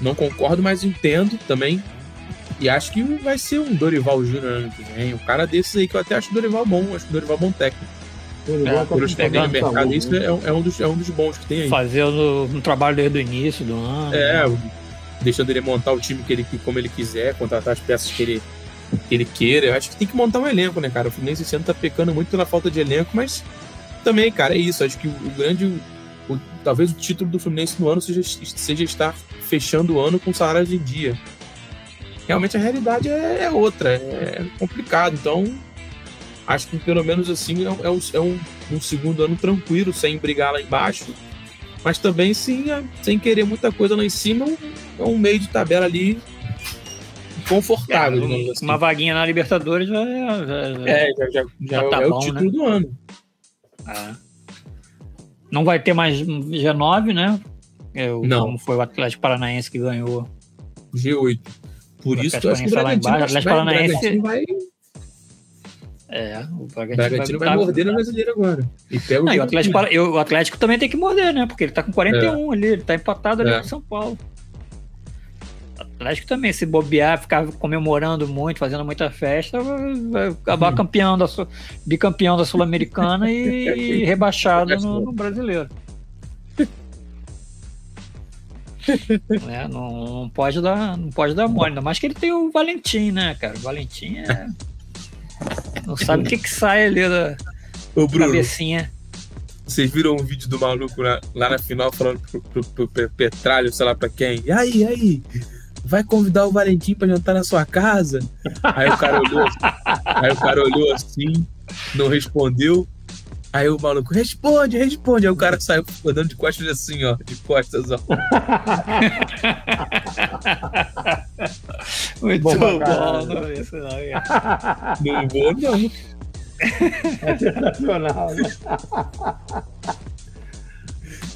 Não concordo, mas entendo também. E acho que vai ser um Dorival Júnior ano que vem. Um cara desses aí que eu até acho o Dorival bom. Acho o Dorival bom técnico. É, por os pegar no mercado, isso né? é, é, um dos, é um dos bons que tem aí. Fazendo um trabalho desde o início do ano. É, né? deixando ele montar o time que ele, como ele quiser, contratar as peças que ele, que ele queira. Eu acho que tem que montar um elenco, né, cara? O Fluminense esse ano tá pecando muito pela falta de elenco, mas também, cara, é isso. Acho que o, o grande. O, talvez o título do Fluminense no ano seja, seja estar fechando o ano com salários em dia. Realmente a realidade é, é outra, é complicado. Então, acho que pelo menos assim é, é, um, é um, um, segundo ano tranquilo, sem brigar lá embaixo, mas também sem, sem querer muita coisa lá em cima, é um meio de tabela ali confortável. É, assim. Uma vaguinha na Libertadores já, já, já é, já, já, já tá é bom, o título né? do ano. É. Não vai ter mais G9, né? Eu, Não. Como foi o Atlético Paranaense que ganhou. G8. Por o isso acho que o Bragantino, Atlético Paranaense vai... É, o Bragantino, Bragantino vai, vai morder na brasileira agora. E pega o, Não, o, Atlético, o Atlético também tem que morder, né? Porque ele tá com 41 é. ali, ele tá empatado ali é. com São Paulo. Atlético também, se bobear, ficar comemorando muito, fazendo muita festa, vai acabar campeão da, bicampeão da Sul-Americana e, e, rebaixado no, no brasileiro. é, não, não, pode dar, não pode dar mole, ainda mais que ele tem o Valentim, né, cara? O Valentim é. Não sabe o que, que sai ali da Ô, Bruno, cabecinha. Vocês viram um vídeo do maluco lá, lá na final falando pro, pro, pro, pro Petralho, sei lá pra quem? E aí, e aí? vai convidar o Valentim para jantar na sua casa? Aí o cara olhou, aí o cara olhou assim, não respondeu. Aí o maluco, responde, responde. Aí o cara saiu andando de costas assim, ó, de costas, ó. Muito bom, bom não isso não. Não vou, não. É sensacional, né?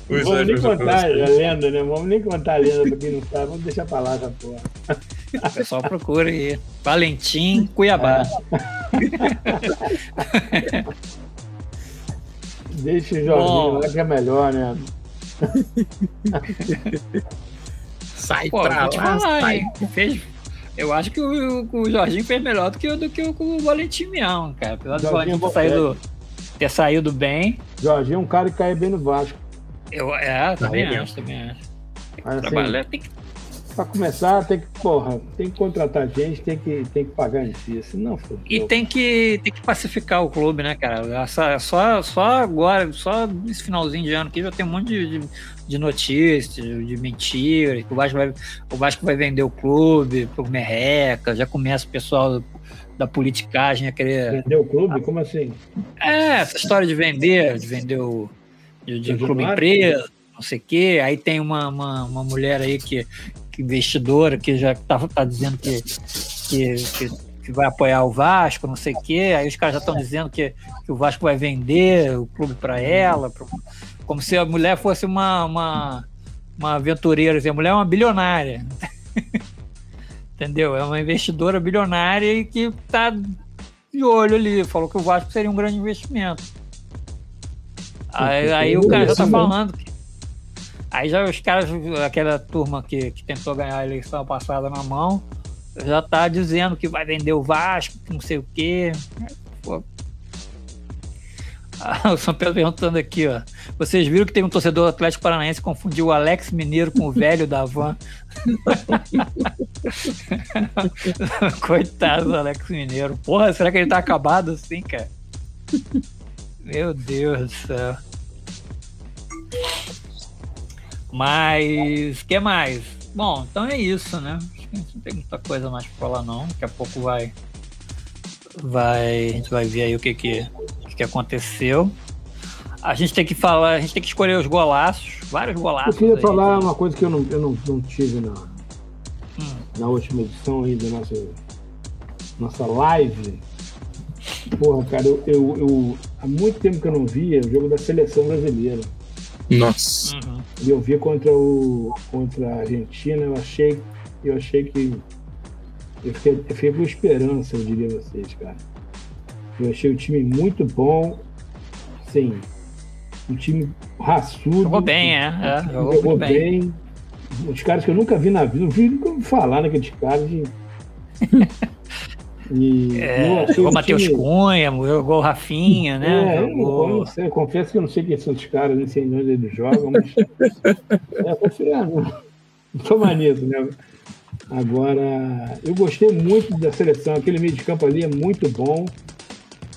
Não vamos nem contar a lenda, né? Vamos nem contar a lenda pra quem não sabe. Vamos deixar pra lá essa porra. O pessoal procura aí. Valentim Cuiabá. É. Deixa o Jorginho lá que é melhor, né? sai Pô, pra lá, falar, sai. Fez, eu acho que o, o, Jorginho fez melhor do que, do que o, o Valentim Mião, cara. Apesar do Valentim ter saído, ter saído bem. Jorginho é um cara que cai bem no Vasco. Eu, é, também acho, também acho. Mas, trabalhar, assim, tem que... Pra começar, tem que, porra, tem que contratar gente, tem que, tem que pagar em si, senão for. E tem que, tem que pacificar o clube, né, cara? Só, só agora, só esse finalzinho de ano aqui já tem um monte de, de, de notícias, de mentiras, que o Vasco, vai, o Vasco vai vender o clube pro Merreca, já começa o pessoal da politicagem a querer. Vender o clube? Como assim? É, essa história de vender, de vender o de, de clube empresa, não sei o quê. Aí tem uma, uma, uma, mulher aí que investidora que já tá, tá dizendo que, que, que, que vai apoiar o Vasco, não sei o quê. Aí os caras já estão dizendo que, que o Vasco vai vender o clube para ela, pra, como se a mulher fosse uma, uma, uma aventureira. Assim, a mulher é uma bilionária. Entendeu? É uma investidora bilionária e que tá de olho ali. Falou que o Vasco seria um grande investimento. Aí, aí o cara já tá falando. Que... Aí já os caras, aquela turma que, que tentou ganhar a eleição passada na mão, já tá dizendo que vai vender o Vasco, que não sei o quê. Pô. Ah, o São Pedro perguntando aqui, ó. Vocês viram que tem um torcedor Atlético Paranaense que confundiu o Alex Mineiro com o velho da van? Coitado do Alex Mineiro. Porra, será que ele tá acabado assim, cara? Meu Deus do céu. Mas, que mais? Bom, então é isso, né? Acho que não tem muita coisa mais pra falar, não. Daqui a pouco vai. Vai. A gente vai ver aí o que que, que aconteceu. A gente tem que falar, a gente tem que escolher os golaços, vários golaços. Eu queria aí, falar uma coisa que eu não, eu não, não tive na, hum. na última edição aí da nossa, nossa live. Porra, cara, eu, eu, eu, há muito tempo que eu não via o jogo da seleção brasileira. Nossa. Uhum. E eu vi contra, o, contra a Argentina, eu achei, eu achei que. Eu fiquei, eu fiquei com esperança, eu diria a vocês, cara. Eu achei o time muito bom. Sim. Um time raçudo. Jogou bem, é. é jogou, jogou bem. bem. uns caras que eu nunca vi na vida, não vi nunca falar naqueles caras. De... E é, jogou Matheus time... Cunha, jogou Rafinha, né? É, jogou... eu, não sei, eu confesso que eu não sei quem são os caras, nem sei onde eles jogam, mas. é, confiando. Não tô maneiro, né? Agora, eu gostei muito da seleção, aquele meio de campo ali é muito bom.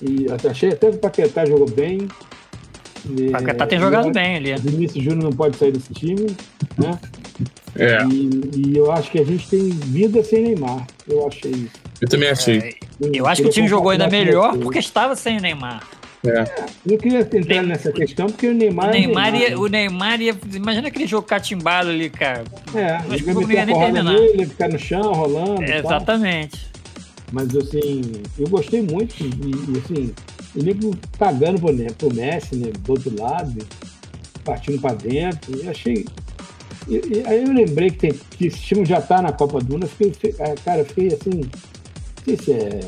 E achei até que o Paquetá jogou bem. O Paquetá tem jogado bem ali. O Vinícius Júnior não pode sair desse time, né? É. E, e, eu acho que a gente tem vida sem Neymar. Eu achei isso. Eu também achei. É, eu acho que o time jogou ainda melhor porque estava sem o Neymar. É. Eu queria entrar nessa questão porque o Neymar. O Neymar, ia, o Neymar ia. Imagina aquele jogo catimbado ali, cara. É, ele não ia nem terminar. Nele, ficar no chão, rolando. É, exatamente. Mas assim, eu gostei muito. E, e assim, o nego pagando pro, né, pro Messi, né? Do outro lado, partindo para dentro. Eu achei. E, e, aí eu lembrei que, tem, que esse time já tá na Copa do Mundo. Fiquei, fiquei, cara, fiquei assim. Sei se é,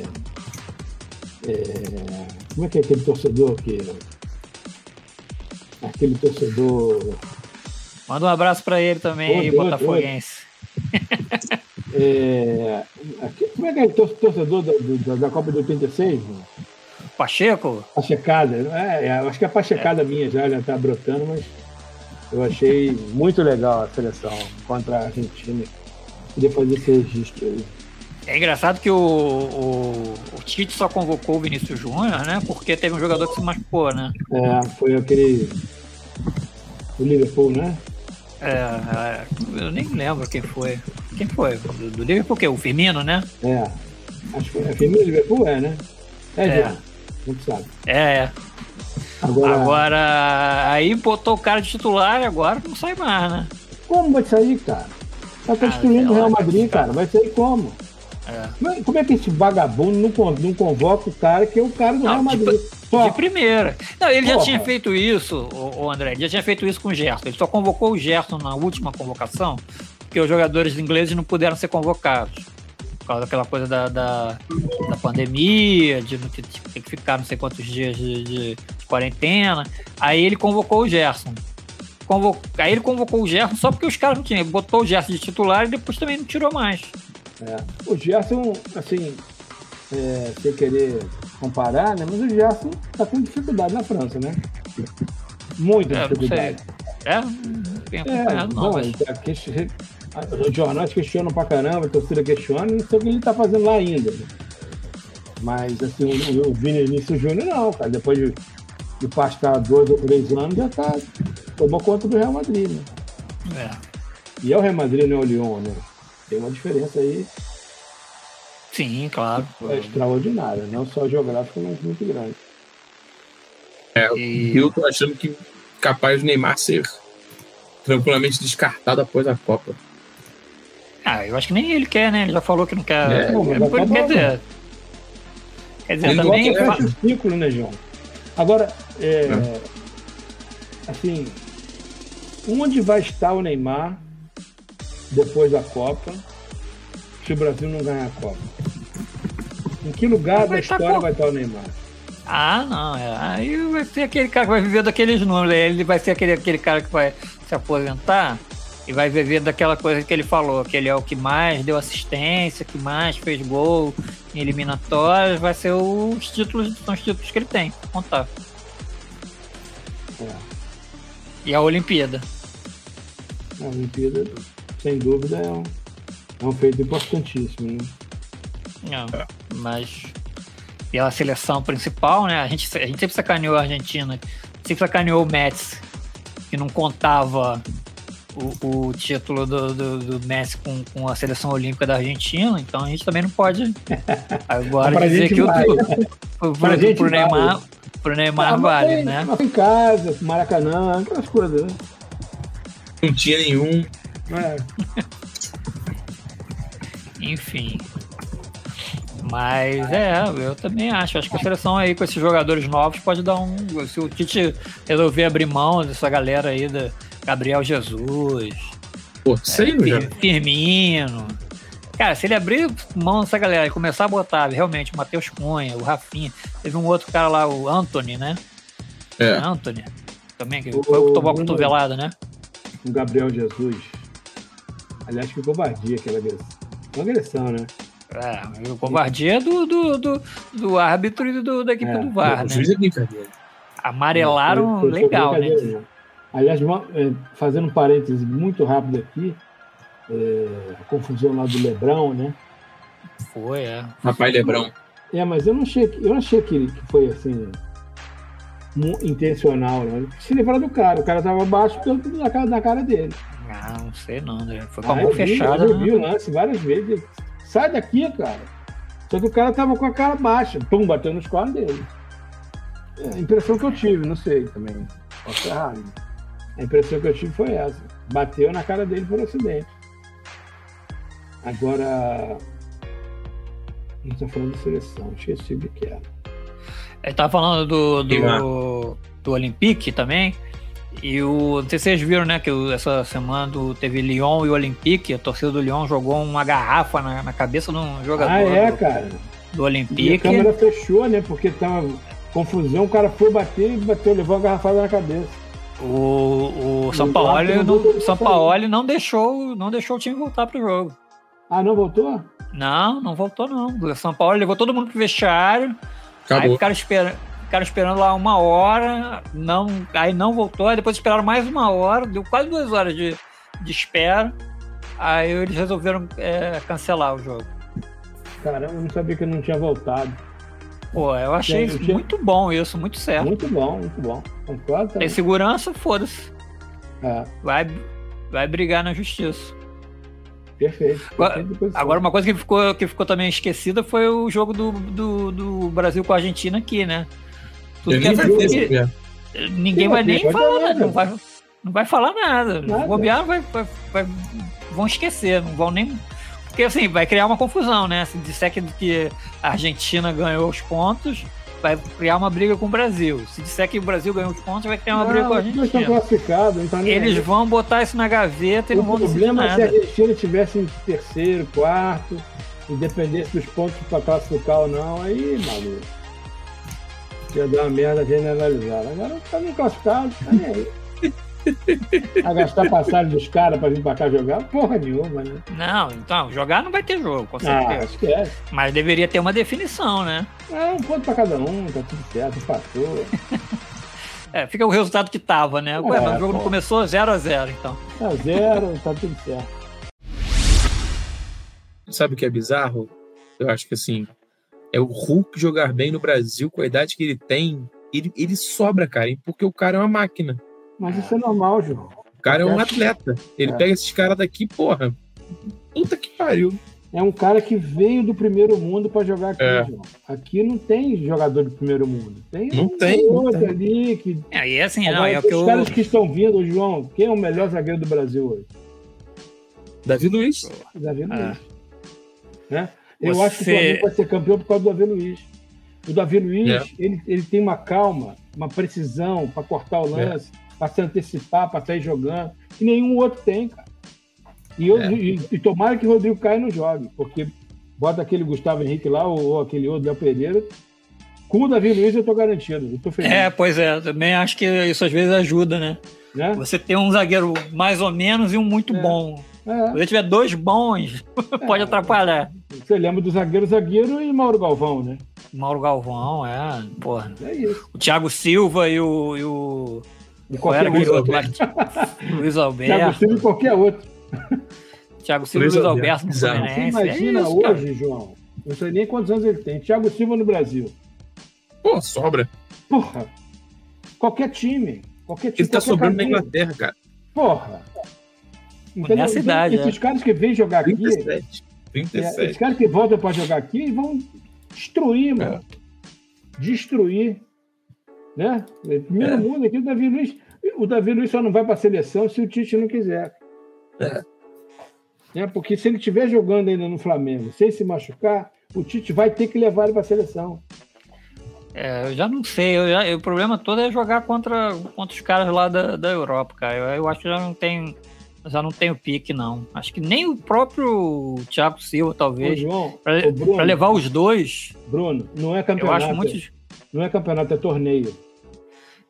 é. Como é que é aquele torcedor que. Aquele torcedor. Manda um abraço para ele também, aí, Botafoguense. É, como é que é o torcedor da, da, da Copa de 86? Pacheco? Pachecada. É, é, acho que é a pachecada é. minha já, já tá brotando, mas eu achei muito legal a seleção contra a Argentina. Queria fazer esse registro aí. É engraçado que o, o, o, Tite só convocou o Vinícius Júnior, né? Porque teve um jogador que se machucou, né? É, foi aquele. O Liverpool, né? É, é, eu nem lembro quem foi. Quem foi? Do, do Liverpool, o quê? O Firmino, né? É. Acho que é Firmino Liverpool, é, né? É, é. já. Não sabe. É, é. Agora... agora, aí botou o cara de titular e agora não sai mais, né? Como vai sair, cara? Tá, tá destruindo o Real Madrid, cara. Vai sair como? É. Como é que esse vagabundo não, não convoca o cara que é o cara do não, Real Madrid? De, de primeira. Não, ele Porra. já tinha feito isso, o, o, André, ele já tinha feito isso com o Gerson. Ele só convocou o Gerson na última convocação, porque os jogadores ingleses não puderam ser convocados. Por causa daquela coisa da, da, da pandemia, de ter, ter, que ficar não sei quantos dias de, de, quarentena. Aí ele convocou o Gerson. Convo... Aí ele convocou o Gerson só porque os caras não tinham. Botou o Gerson de titular e depois também não tirou mais. É. O Gerson, assim, é, sem querer comparar, né? Mas o Gerson tá com dificuldade na França, né? Muita é, dificuldade. É, tem acompanhado, é, não. Bom, mas... Os jornais questionam pra caramba, a torcida questiona, não sei o que ele tá fazendo lá ainda. Né? Mas, assim, o, o Vinícius Júnior não, cara. Depois de, de passar dois ou três anos, já tá, tomou conta do Real Madrid, né? É. E é o Real Madrid, não é o Lyon, né? Tem uma diferença aí. Sim, claro. É extraordinária, não só geográfica, mas muito grande. É, e... eu tô achando que capaz de Neymar ser tranquilamente descartado após a Copa. Ah, eu acho que nem ele quer, né? Ele já falou que não quer. É, não, é, quer, quer dizer, quer dizer, ele também. Fecha o ciclo, né, João? Agora, é, é. assim, onde vai estar o Neymar depois da Copa, se o Brasil não ganhar a Copa? Em que lugar da história vai estar o Neymar? Ah, não. É. Aí vai ser aquele cara que vai viver daqueles números. Ele vai ser aquele, aquele cara que vai se aposentar e vai viver daquela coisa que ele falou, que ele é o que mais deu assistência, que mais fez gol em eliminatórias, vai ser os títulos, são os títulos que ele tem, contar. É. E a Olimpíada. A Olimpíada sem dúvida, é um, é um feito importantíssimo. Né? Não, mas pela seleção principal, né? A gente, a gente sempre sacaneou a Argentina, sempre sacaneou o Mets, que não contava o, o título do, do, do, Messi com, com a seleção olímpica da Argentina, então a gente também não pode agora dizer que o pro, pro, pro Neymar, pro Neymar ah, vale, tem, né? Em casa, Maracanã, aquelas coisas, né? Não tinha nenhum. É. Enfim. Mas é, eu também acho. Acho que a seleção aí com esses jogadores novos pode dar um. Se o Tite resolver abrir mão dessa galera aí da Gabriel Jesus. Pô, sério, é, Firmino. Cara, se ele abrir mão dessa galera e começar a botar realmente o Matheus Cunha, o Rafinha, teve um outro cara lá, o Anthony, né? É. Anthony. Também, que foi o que tomou a cotovelada, né? O Gabriel Jesus. Aliás, que covardia aquela agressão. Uma agressão, né? É, o covardia é do, do, do, do árbitro e do, da equipe é, do VAR, o né? juiz é brincadeira. Amarelaram foi, foi legal, né? né? Aliás, uma, é, fazendo um parêntese muito rápido aqui, é, a confusão lá do Lebrão, né? Foi, é. Rapaz Lebrão. É, mas eu não achei, eu não achei que, que foi assim intencional, né? Se livrar do cara, o cara tava baixo na cara, na cara dele. Ah, não sei não, né? Foi com a ah, mão fechada. Eu vi né? o lance várias vezes. Sai daqui, cara. Só que o cara tava com a cara baixa. Pum, bateu nos cornos dele. É a impressão que eu tive, não sei também. Posso errar. Né? A impressão que eu tive foi essa. Bateu na cara dele por acidente. Agora. A gente tá falando de seleção, esqueci o que era. Ele tava falando do, do, do Olympique também. E o. Não sei se vocês viram, né? Que essa semana do, teve Lyon e Olympique. A torcida do Lyon jogou uma garrafa na, na cabeça de um jogador. Ah, é, do, cara. Do Olympique. E a câmera fechou, né? Porque tava confusão, o cara foi bater e bateu, levou a garrafada na cabeça. O, o São Paulo, não, São Paulo não deixou, não deixou o time voltar pro jogo. Ah, não voltou? Não, não voltou não. O São Paulo levou todo mundo pro vestiário. Acabou. Aí ficaram esperando, ficaram esperando lá uma hora, não, aí não voltou, aí depois esperaram mais uma hora, deu quase duas horas de, de espera. Aí eles resolveram é, cancelar o jogo. Caramba, eu não sabia que ele não tinha voltado. Pô, eu achei eu tinha... muito bom isso, muito certo. Muito bom, muito bom. Concordo. Tem segurança, foda-se. É. Vai, vai brigar na justiça. Perfeito. Agora, agora, uma coisa que ficou, que ficou também esquecida foi o jogo do, do, do Brasil com a Argentina aqui, né? Tudo que é, que, ninguém vai nem falar nada, não vai, não vai falar nada. nada. O bobear vai, vai, vai, vão esquecer, não vão nem. Porque assim, vai criar uma confusão, né? Se disser que, que a Argentina ganhou os pontos, vai criar uma briga com o Brasil. Se disser que o Brasil ganhou os pontos, vai criar uma não, briga com a Argentina. Estão classificados, então Eles vão botar isso na gaveta e não vão nada. O problema é se a Argentina estivesse em terceiro, quarto, e dependesse dos pontos para classificar ou não, aí, maluco. Ia dar uma merda generalizada. Agora tá nem classificado, tá nem aí. a gastar passagem dos caras pra vir pra cá jogar? Porra nenhuma, né? Não, então, jogar não vai ter jogo, com ah, certeza. Ah, esquece. Mas deveria ter uma definição, né? É, um ponto pra cada um, tá tudo certo, passou. é, fica o resultado que tava, né? Ué, é, mas o jogo pô. não começou 0x0, então. É, zero, tá tudo certo. Sabe o que é bizarro? Eu acho que assim, é o Hulk jogar bem no Brasil com a idade que ele tem. Ele, ele sobra, cara, porque o cara é uma máquina. Mas isso é normal, João. O cara é um atleta. Ele é. pega esses caras daqui, porra. Puta que pariu. É um cara que veio do primeiro mundo para jogar aqui, é. João. Aqui não tem jogador do primeiro mundo. Tem não um tem, outro tem. ali que. É, e assim, Agora, não, é o que Os eu... caras que estão vindo, João, quem é o melhor zagueiro do Brasil hoje? Davi Luiz. Davi Luiz. Ah. Né? Eu Você... acho que o Flamengo vai ser campeão por causa do Davi Luiz. O Davi Luiz, é. ele, ele tem uma calma, uma precisão para cortar o é. lance, é. para se antecipar, para sair jogando, que nenhum outro tem, cara. E, eu, é. e, e, tomara que o Rodrigo Caio não jogue, porque bota aquele Gustavo Henrique lá, ou, ou aquele outro Léo Pereira. Com o Davi Luiz eu tô garantido, eu tô feliz. É, pois é, também acho que isso às vezes ajuda, né? né? Você tem um zagueiro mais ou menos e um muito é. bom. É. Se tiver dois bons, pode é. atrapalhar. Você lembra do zagueiro, zagueiro e Mauro Galvão, né? Mauro Galvão, é, porra. É isso. O Thiago Silva e o. E o... E qualquer Luiz Alberto. Luiz Alberto. Thiago Silva e qualquer outro. Thiago Silva e Luiz Alberto no Fluminense. Você imagina é isso, hoje, cara. João, não sei nem quantos anos ele tem. Thiago Silva no Brasil. Pô, sobra. Porra. Qualquer time. Qualquer time. Ele tá sobrando caminho. na Inglaterra, cara. Porra. Entendeu? Nessa então, idade. Esses é. caras que vêm jogar 37, aqui. 37. É, esses caras que voltam para jogar aqui vão destruir, mano. É. Destruir. Né? Primeiro é. mundo aqui, o Davi Luiz. O Davi Luiz só não vai para a seleção se o Tite não quiser. É. é. Porque se ele estiver jogando ainda no Flamengo sem se machucar, o Tite vai ter que levar ele para a seleção. É, eu já não sei. Eu já, o problema todo é jogar contra, contra os caras lá da, da Europa, cara. Eu, eu acho que já não tem já não tem o pique, não. Acho que nem o próprio Thiago Silva, talvez. Para levar os dois. Bruno, não é campeonato. Eu acho muito... Não é campeonato, é torneio.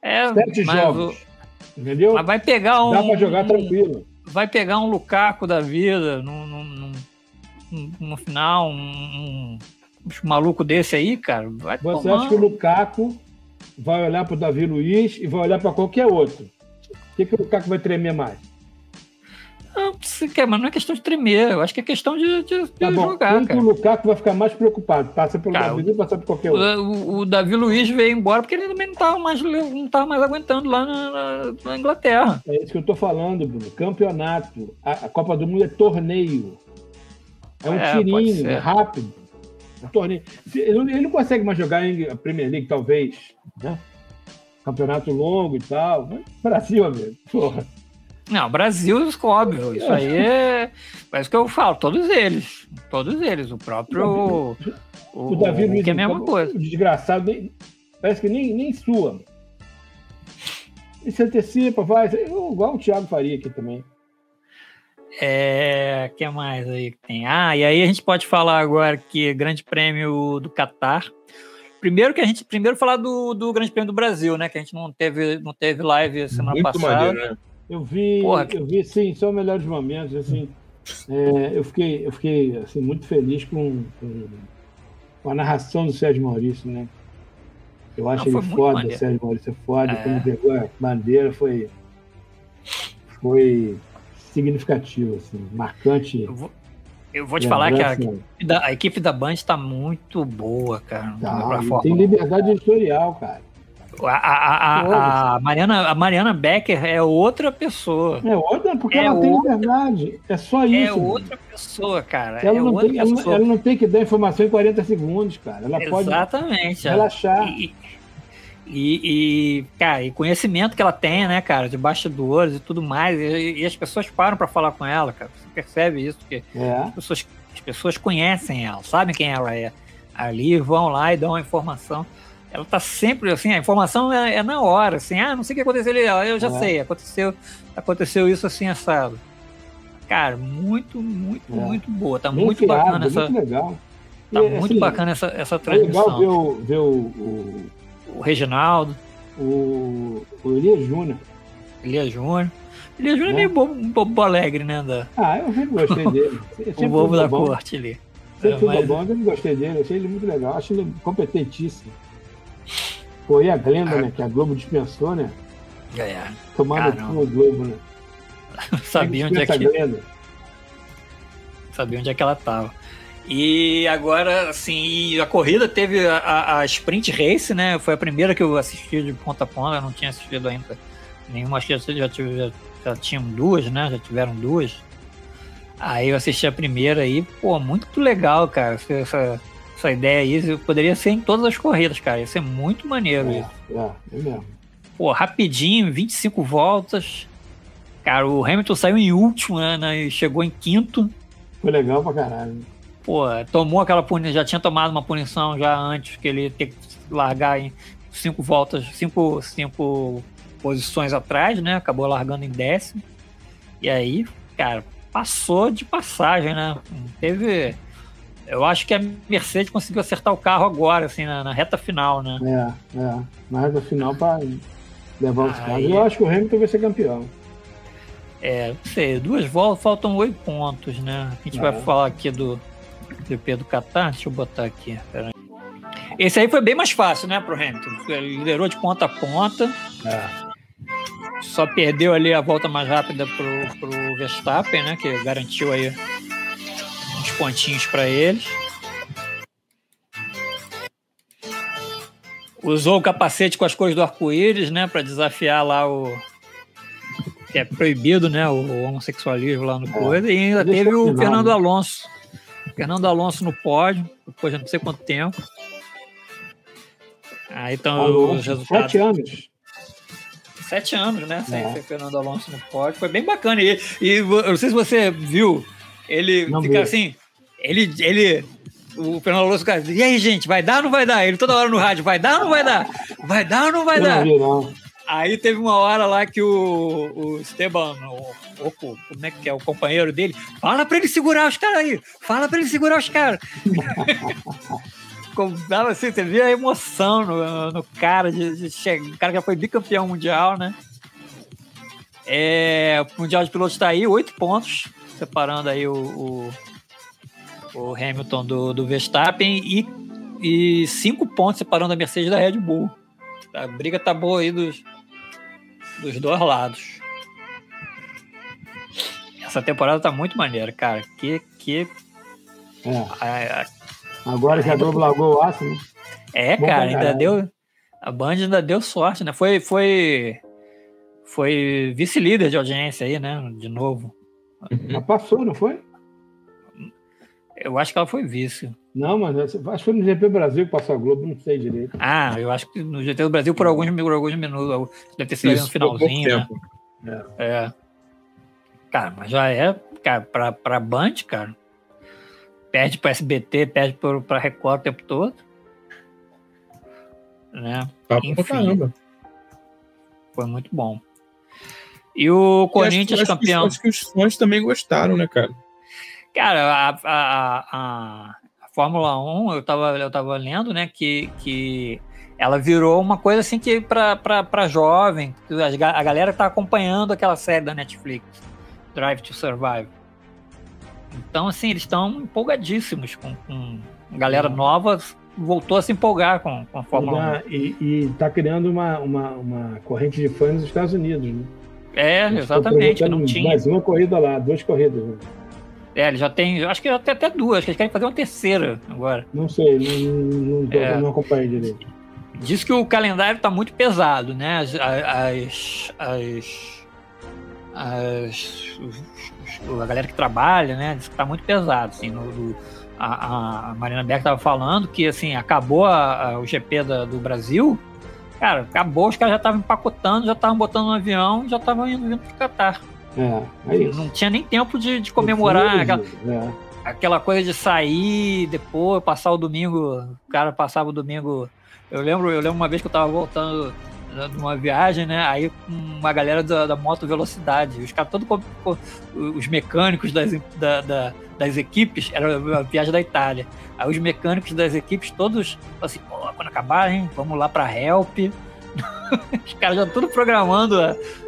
É, Sete jogos. O... Entendeu? Mas vai pegar um. Dá para jogar tranquilo. vai pegar um Lukaku da vida no, no, no, no final, um, um, um, maluco desse aí, cara. Vai Você tomar... acha que o Lukaku vai olhar para o Davi Luiz e vai olhar para qualquer outro? O que, que o Lukaku vai tremer mais? Não, quer, mas não é questão de tremer, eu acho que é questão de, de, de tá bom. jogar. Quem o Lukaku vai ficar mais preocupado? Passa pelo cara, Davi ou passa por qualquer outro? O, o, Davi Luiz veio embora porque ele também não estava mais, não tava mais aguentando lá na, na, Inglaterra. É isso que eu estou falando, Bruno. Campeonato. A, a, Copa do Mundo é torneio. É um é, tirinho, é rápido. É um torneio. Ele, ele não consegue mais jogar em Premier League, talvez. Né? Campeonato longo e tal. Brasil, amigo. Porra. Não, Brasil, óbvio. Isso aí é. É isso que eu falo, todos eles. Todos eles. O próprio. O, Davi Luiz. Que é a mesma coisa. O desgraçado, parece que nem, nem sua. E se antecipa, vai. Igual o Thiago faria aqui também. É. O que mais aí que tem? Ah, e aí a gente pode falar agora que Grande Prêmio do Catar. Primeiro que a gente. Primeiro falar do, do Grande Prêmio do Brasil, né? Que a gente não teve, não teve live semana Muito passada. Maneiro, né? Eu vi, Porra, eu vi, sim, são melhores momentos, assim. É, eu fiquei, eu fiquei assim, muito feliz com, com, a narração do Sérgio Maurício, né? Eu acho Não, ele foda, maneiro. Sérgio Maurício é foda. É. Quando pegou a bandeira foi, foi significativo, assim, marcante. Eu vou, eu vou te falar que a equipe, da, a equipe da Band está muito boa, cara. Tá, tem liberdade editorial, cara. A, a, a, Mariana, a Mariana Becker é outra pessoa. É outra, porque é ela outra, tem liberdade. É só é isso. É outra pessoa, cara. Ela, é não tem, ela, ela, não tem que dar informação em 40 segundos, cara. Ela Exatamente. pode relaxar. E, e, e, cara, e conhecimento que ela tem, né, cara, de bastidores e tudo mais. E, e as pessoas param para falar com ela, cara. Você percebe isso? Que é. as, pessoas, as pessoas conhecem ela, sabem quem ela é. Ali vão lá e dão a informação ela tá sempre assim, a informação é, é, na hora, assim, ah, não sei o que aconteceu ali, eu já é. sei, aconteceu, aconteceu isso assim assado. Cara, muito, muito, é. muito boa, tá Bem muito bacana essa. Muito legal. Tá e, muito assim, bacana essa, essa transmissão. É legal ver o, ver o, o, o Reginaldo. O, o Elias Júnior. Elias Júnior. Elias Júnior é meio bobo, bobo alegre, né? Da... Ah, eu sempre gostei dele. o bobo da corte ali. Sempre foi mas... bom, eu sempre gostei dele, achei ele muito legal, acho ele competentíssimo. Foi a Glenda, ah. né? Que a Globo dispensou, né? É, é. Tomando o Globo, né? Sabia onde é que. Glenda. Sabia onde é que ela tava. E agora, assim, a corrida teve a, a, Sprint Race, né? Foi a primeira que eu assisti de ponta a ponta, eu não tinha assistido ainda nenhuma, acho que já, tive, já, já tinham duas, né? Já tiveram duas. Aí eu assisti a primeira aí, pô, muito legal, cara. Essa, essa ideia aí poderia ser em todas as corridas, cara. Ia ser muito maneiro é, isso. É, é mesmo. Pô, rapidinho, 25 voltas. Cara, o Hamilton saiu em último, né? E chegou em quinto. Foi legal pra caralho. Pô, tomou aquela punição, já tinha tomado uma punição já antes que ele ter que largar em cinco voltas, cinco, cinco posições atrás, né? Acabou largando em décimo. E aí, cara, passou de passagem, né? Teve eu acho que a Mercedes conseguiu acertar o carro agora, assim, na, na reta final, né? É, é. Na reta final para levar os carros. Eu acho que o Hamilton vai ser campeão. É, não sei, duas voltas, faltam oito pontos, né? A gente é. vai falar aqui do GP do Qatar, deixa eu botar aqui. Peraí. Esse aí foi bem mais fácil, né, pro Hamilton. Ele liderou de ponta a ponta. É. Só perdeu ali a volta mais rápida pro, pro Verstappen, né? Que garantiu aí uns pontinhos para eles. Usou o capacete com as cores do arco-íris, né, para desafiar lá o que é proibido, né, o homossexualismo lá no é. coisa. E ainda teve o Fernando né? Alonso. Fernando Alonso no pódio, depois de não sei quanto tempo. Aí então os resultados. Sete anos. Sete anos, né? Sem é. Fernando Alonso no pódio. Foi bem bacana. E, e eu não sei se você viu ele não fica assim. Ele, ele. O Fernando Alonso, cara, e aí, gente, vai dar ou não vai dar? Ele toda hora no rádio, vai dar ou não vai dar? Vai dar ou não vai dar? Não, não. Aí teve uma hora lá que o, o Esteban, o, o, como é que é, o companheiro dele, fala pra ele segurar os caras aí, fala pra ele segurar os caras. Dava assim, você via a emoção no, no cara, de, de chegar, o cara já foi bicampeão mundial, né? É, o Mundial de Pilotos está aí, oito pontos, separando aí o, o, o Hamilton do, do Verstappen e, e cinco pontos separando a Mercedes da Red Bull. A briga tá boa aí dos, dos dois lados. Essa temporada tá muito maneira, cara. Que. que... É. A, a... Agora já largou o aço, né? É, Bom cara, ainda deu. A Band ainda deu sorte, né? Foi. Foi, foi vice-líder de audiência aí, né? De novo. Ela passou, não foi? Eu acho que ela foi vice. Não, mas acho que foi no GP Brasil que passou a Globo, não sei direito. Ah, eu acho que no GP do Brasil por alguns, por alguns minutos. Deve ter sido Isso, no finalzinho, né? É. é. Cara, mas já é, cara, pra, pra Band, cara. Perde pra SBT, perde pra, pra Record o tempo todo. Né? Tá Enfim, caramba. Foi muito bom. E o Corinthians acho, campeão. Acho que, acho que os fãs também gostaram, né, cara? Cara, a, a, a, a Fórmula 1, eu tava, eu tava lendo, né, que, que ela virou uma coisa assim que para jovem, a galera tá acompanhando aquela série da Netflix. Drive to Survive. Então, assim, eles estão empolgadíssimos com, com galera nova voltou a se empolgar com, com a Fórmula 1. E, está criando uma, uma, uma, corrente de fãs nos Estados Unidos, né? É, exatamente, não tinha. Mais uma corrida lá, duas corridas. Né? É, ele já tem, acho que até, até duas, acho que eles querem fazer uma terceira agora. Não sei, não, não, é. não acompanhei direito. Diz que o calendário está muito pesado, né? As, as, as as, a galera que trabalha, né, diz que tá muito pesado, assim, no, do, a, a, Marina Beck estava falando que, assim, acabou a, a, o GP da, do Brasil, cara, acabou, os caras já estavam empacotando, já estavam botando no avião, já estavam indo, indo pro Catar. É, é isso. Não tinha nem tempo de, de comemorar aquela, é. aquela coisa de sair, depois passar o domingo, o cara passava o domingo. Eu lembro, eu lembro uma vez que eu tava voltando numa viagem, né? Aí uma galera da, da moto velocidade, os caras todos os mecânicos das, da, da, das equipes, era a viagem da Itália. Aí os mecânicos das equipes todos assim, pô, quando acabar, hein? Vamos lá pra Help. os caras já tudo programando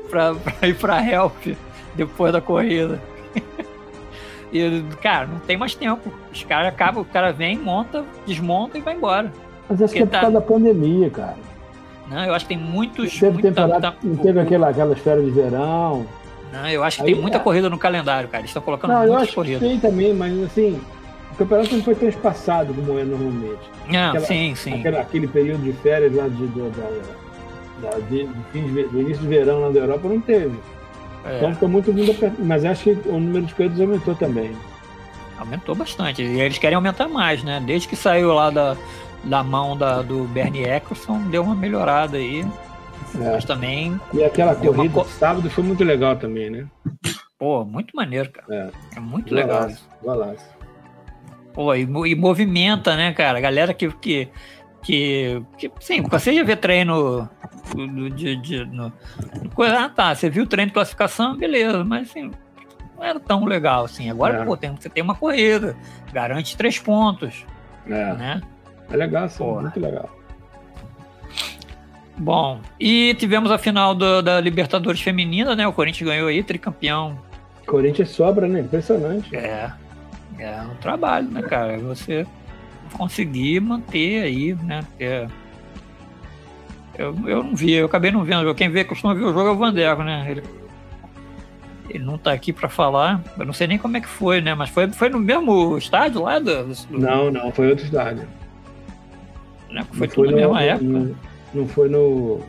pra, pra ir pra Help depois da corrida. e, cara, não tem mais tempo. Os caras acabam, o cara vem, monta, desmonta e vai embora. Mas acho que é por tá... causa da pandemia, cara. Não, eu acho que tem muitos. Teve muita, temporada, muita... teve aquela, aquelas férias de verão. Não, eu acho que Aí, tem muita é... corrida no calendário, cara. Eles estão colocando não, muitas eu acho corridas. Que tem também, mas assim, o campeonato não foi tão espaçado como é normalmente. Não, aquela, sim, sim. Aquela, aquele período de férias lá de, do, da, da, de, de do início de verão lá da Europa não teve. É. Então ficou muito mundo Mas acho que o número de corridas aumentou também. Aumentou bastante. E eles querem aumentar mais, né? Desde que saiu lá da, da mão da, do Bernie Eccleston deu uma melhorada aí. É. Mas também. E aquela corrida uma... sábado foi muito legal também, né? Pô, muito maneiro, cara. É, é muito legal. Golaço. Pô, e, e, movimenta, né, cara? A galera que. que que, que sim, você ia ver treino de, de, no, ah, tá, você viu o treino de classificação, beleza, mas assim, não era tão legal assim. Agora, é. pô, tem, você tem uma corrida, garante três pontos, é. né? É legal, sim, Porra. muito legal. Bom, e tivemos a final do, da Libertadores Feminina, né? O Corinthians ganhou aí, tricampeão. Corinthians sobra, né? Impressionante. É. É um trabalho, né, cara? Você conseguir manter aí, né? Porque eu, eu não vi, eu acabei não vendo. Quem vê, costuma ver o jogo é o Vandeco, né? Ele, ele não tá aqui para falar. Eu não sei nem como é que foi, né? Mas foi, foi no mesmo estádio lá do, do... Não, não, foi outro estádio. Né? Foi não tudo na mesma época. Não, não foi no.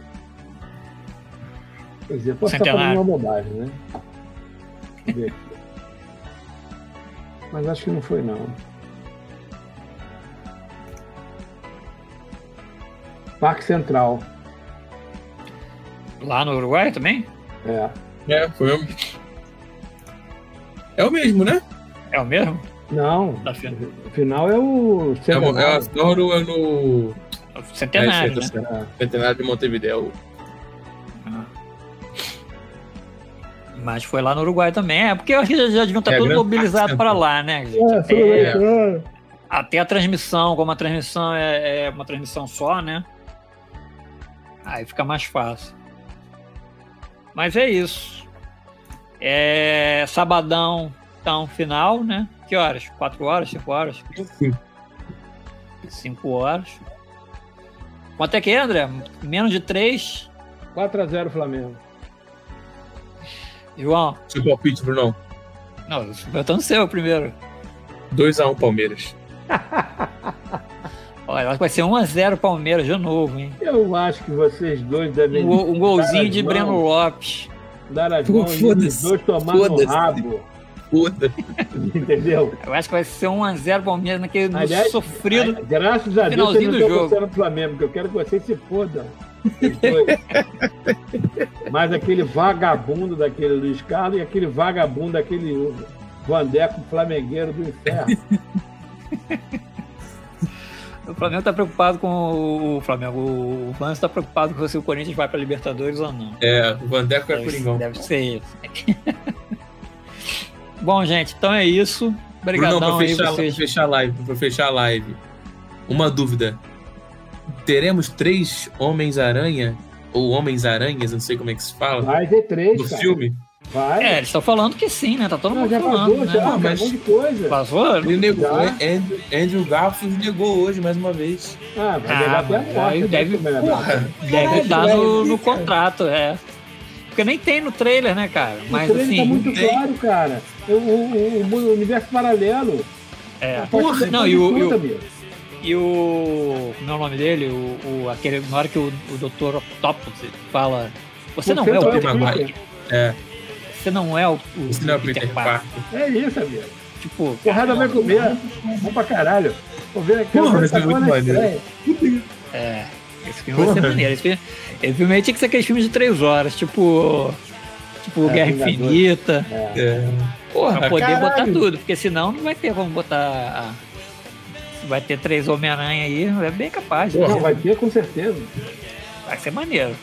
Quer dizer, posso estar falando uma bobagem, né? Mas acho que não foi, não. Parque Central. Lá no Uruguai também? É. É, foi o... É o mesmo, né? É o mesmo? Não. O final é o. Centenário. É, é, é no. Centenário, é, né? Centenário de Montevideo. Ah. Mas foi lá no Uruguai também. É, porque eu acho que já, já deviam estar é, todos mobilizados para lá, né, gente? É, até a transmissão, como a transmissão é, é uma transmissão só, né? Aí fica mais fácil. Mas é isso. É, sabadão, então, final, né? Que horas? Quatro horas? Cinco horas? Cinco. Cinco horas. Quanto é que é, André? Menos de três? 4x0 Flamengo. João. Seu palpite, Brunão. Não, eu tô no seu primeiro. 2x1 Palmeiras. Olha, acho que vai ser 1x0 Palmeiras de novo, hein? Eu acho que vocês dois devem. Um, um golzinho de Breno Lopes. Dar as mãos e os dois tomar no rabo. Foda-se. Entendeu? Eu acho que vai ser 1x0 Palmeiras naquele Aliás, sofrido. Graças a Deus, eu não estou do Flamengo, porque eu quero que vocês se fodam. Mas aquele vagabundo daquele Luiz Carlos e aquele vagabundo daquele Vandeco flamengueiro do inferno. O Flamengo está preocupado com o Flamengo. O Vans está preocupado com se o Corinthians vai para Libertadores ou não. É, o Vandeco é Coringão. Deve ser isso. Bom, gente, então é isso. Obrigadão Bruno, pra fechar, vocês... pra fechar a live, pra fechar a live. Uma dúvida. Teremos três Homens-Aranha? Ou Homens-Aranhas, não sei como é que se fala. Vai ter três. No cara. filme? Vai. É, eles estão falando que sim, né? Tá todo mundo já falando. Vazou, né? já, mas... um monte de coisa. Vazou? Ele negou. Andrew, Andrew Garfield negou hoje mais uma vez. Ah, vai ah, até a morte. Deve, porra, deve estar no, no contrato, é. Porque nem tem no trailer, né, cara? O Mas trailer assim. Tá muito tem. claro, cara. O, o, o, universo paralelo. É. Porra, não, e o. E o. Como é o nome dele? O, o, aquele, na hora que o, o Dr. Octopus fala. Você, não é o Peter Parker. É. Você não é o, o, Você não é o Peter, Peter Parker. É isso, amigo. Tipo. Porrada vai comer. Vamos pra caralho. Vou ver aqui. Porra, vai ser muito maneiro. É. Esse filme Porra. vai ser maneiro. Esse filme, esse filme aí tinha que ser aqueles filmes de três horas, tipo. Tipo, é, Guerra Infinita. É. é. Porra, pra poder caralho. botar tudo, porque senão não vai ter como botar. Vai ter três Homem-Aranha aí, é bem capaz. Porra, vai ter com certeza. Vai ser maneiro.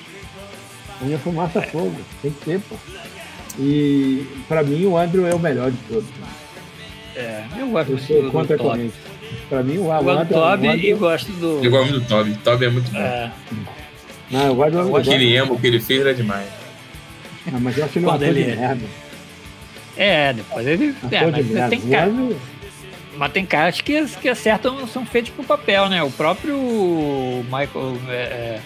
Unha fumaça é. fogo. Tem que ter, pô. E pra mim o Andrew é o melhor de todos. É, eu gosto eu sou contra a corrente. Pra mim o, eu gosto do Toby e gosto do. Eu gosto do Toby. Toby é muito bom. É. Não, eu gosto do Aquele emo que ele fez era demais. Não, mas eu acho ele uma coisa de merda. É, depois ele. É, mas de tem cara. Mas tem caras que, que acertam, são feitos pro papel, né? O próprio Michael. É, é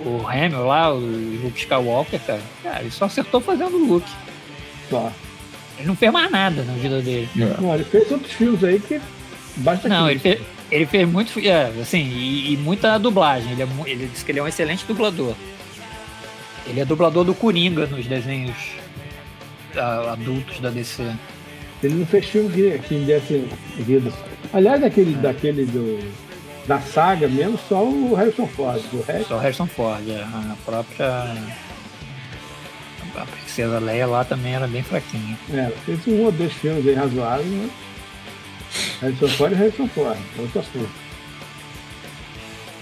o Hamilton lá, o Luke Skywalker, cara, cara, ele só acertou fazendo o Luke. Só. Ele não fez mais nada na vida dele. É. Não, ele fez outros filmes aí que basta Não, ele fez, ele fez muito, é, assim, e, e, muita dublagem. Ele, é, ele disse que ele é um excelente dublador. Ele é dublador do Coringa nos desenhos adultos da DC. Ele não fez filme que, que desse vida. Aliás, daquele, é. daquele do da saga mesmo, só o Harrison Ford. Resto... Só o Harrison Ford, é. a própria. A Princesa Leia lá também era bem fraquinha. É, fez um ou dois filmes aí razoáveis, né? Harrison Ford e Harrison Ford, outra força.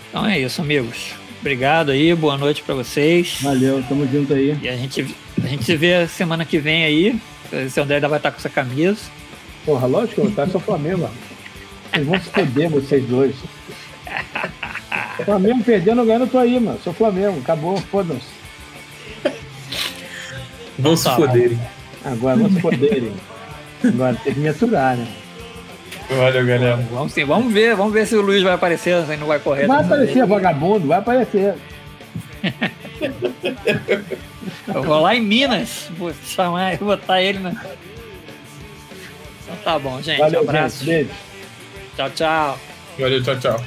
Então é isso, amigos. Obrigado aí, boa noite para vocês. Valeu, tamo junto aí. E a gente, a gente se vê semana que vem aí. Se o André ainda vai estar com essa camisa. Porra, lógico, eu tá só Flamengo. Vocês vão se foder, vocês dois. Flamengo perdendo, ganhando, tô aí, mano. Sou Flamengo, acabou, foda-se. Vão se foderem. Agora vão se foderem. Agora tem que me aturar, né? Valeu, galera. Vamos, sim, vamos ver, vamos ver se o Luiz vai aparecer, se não vai correr. Vai aparecer, vagabundo, vai aparecer. Eu vou lá em Minas, vou chamar e botar ele na. Então tá bom, gente. Valeu, um abraço. Gente, beijo. Tchau, tchau. Valeu, tchau, tchau.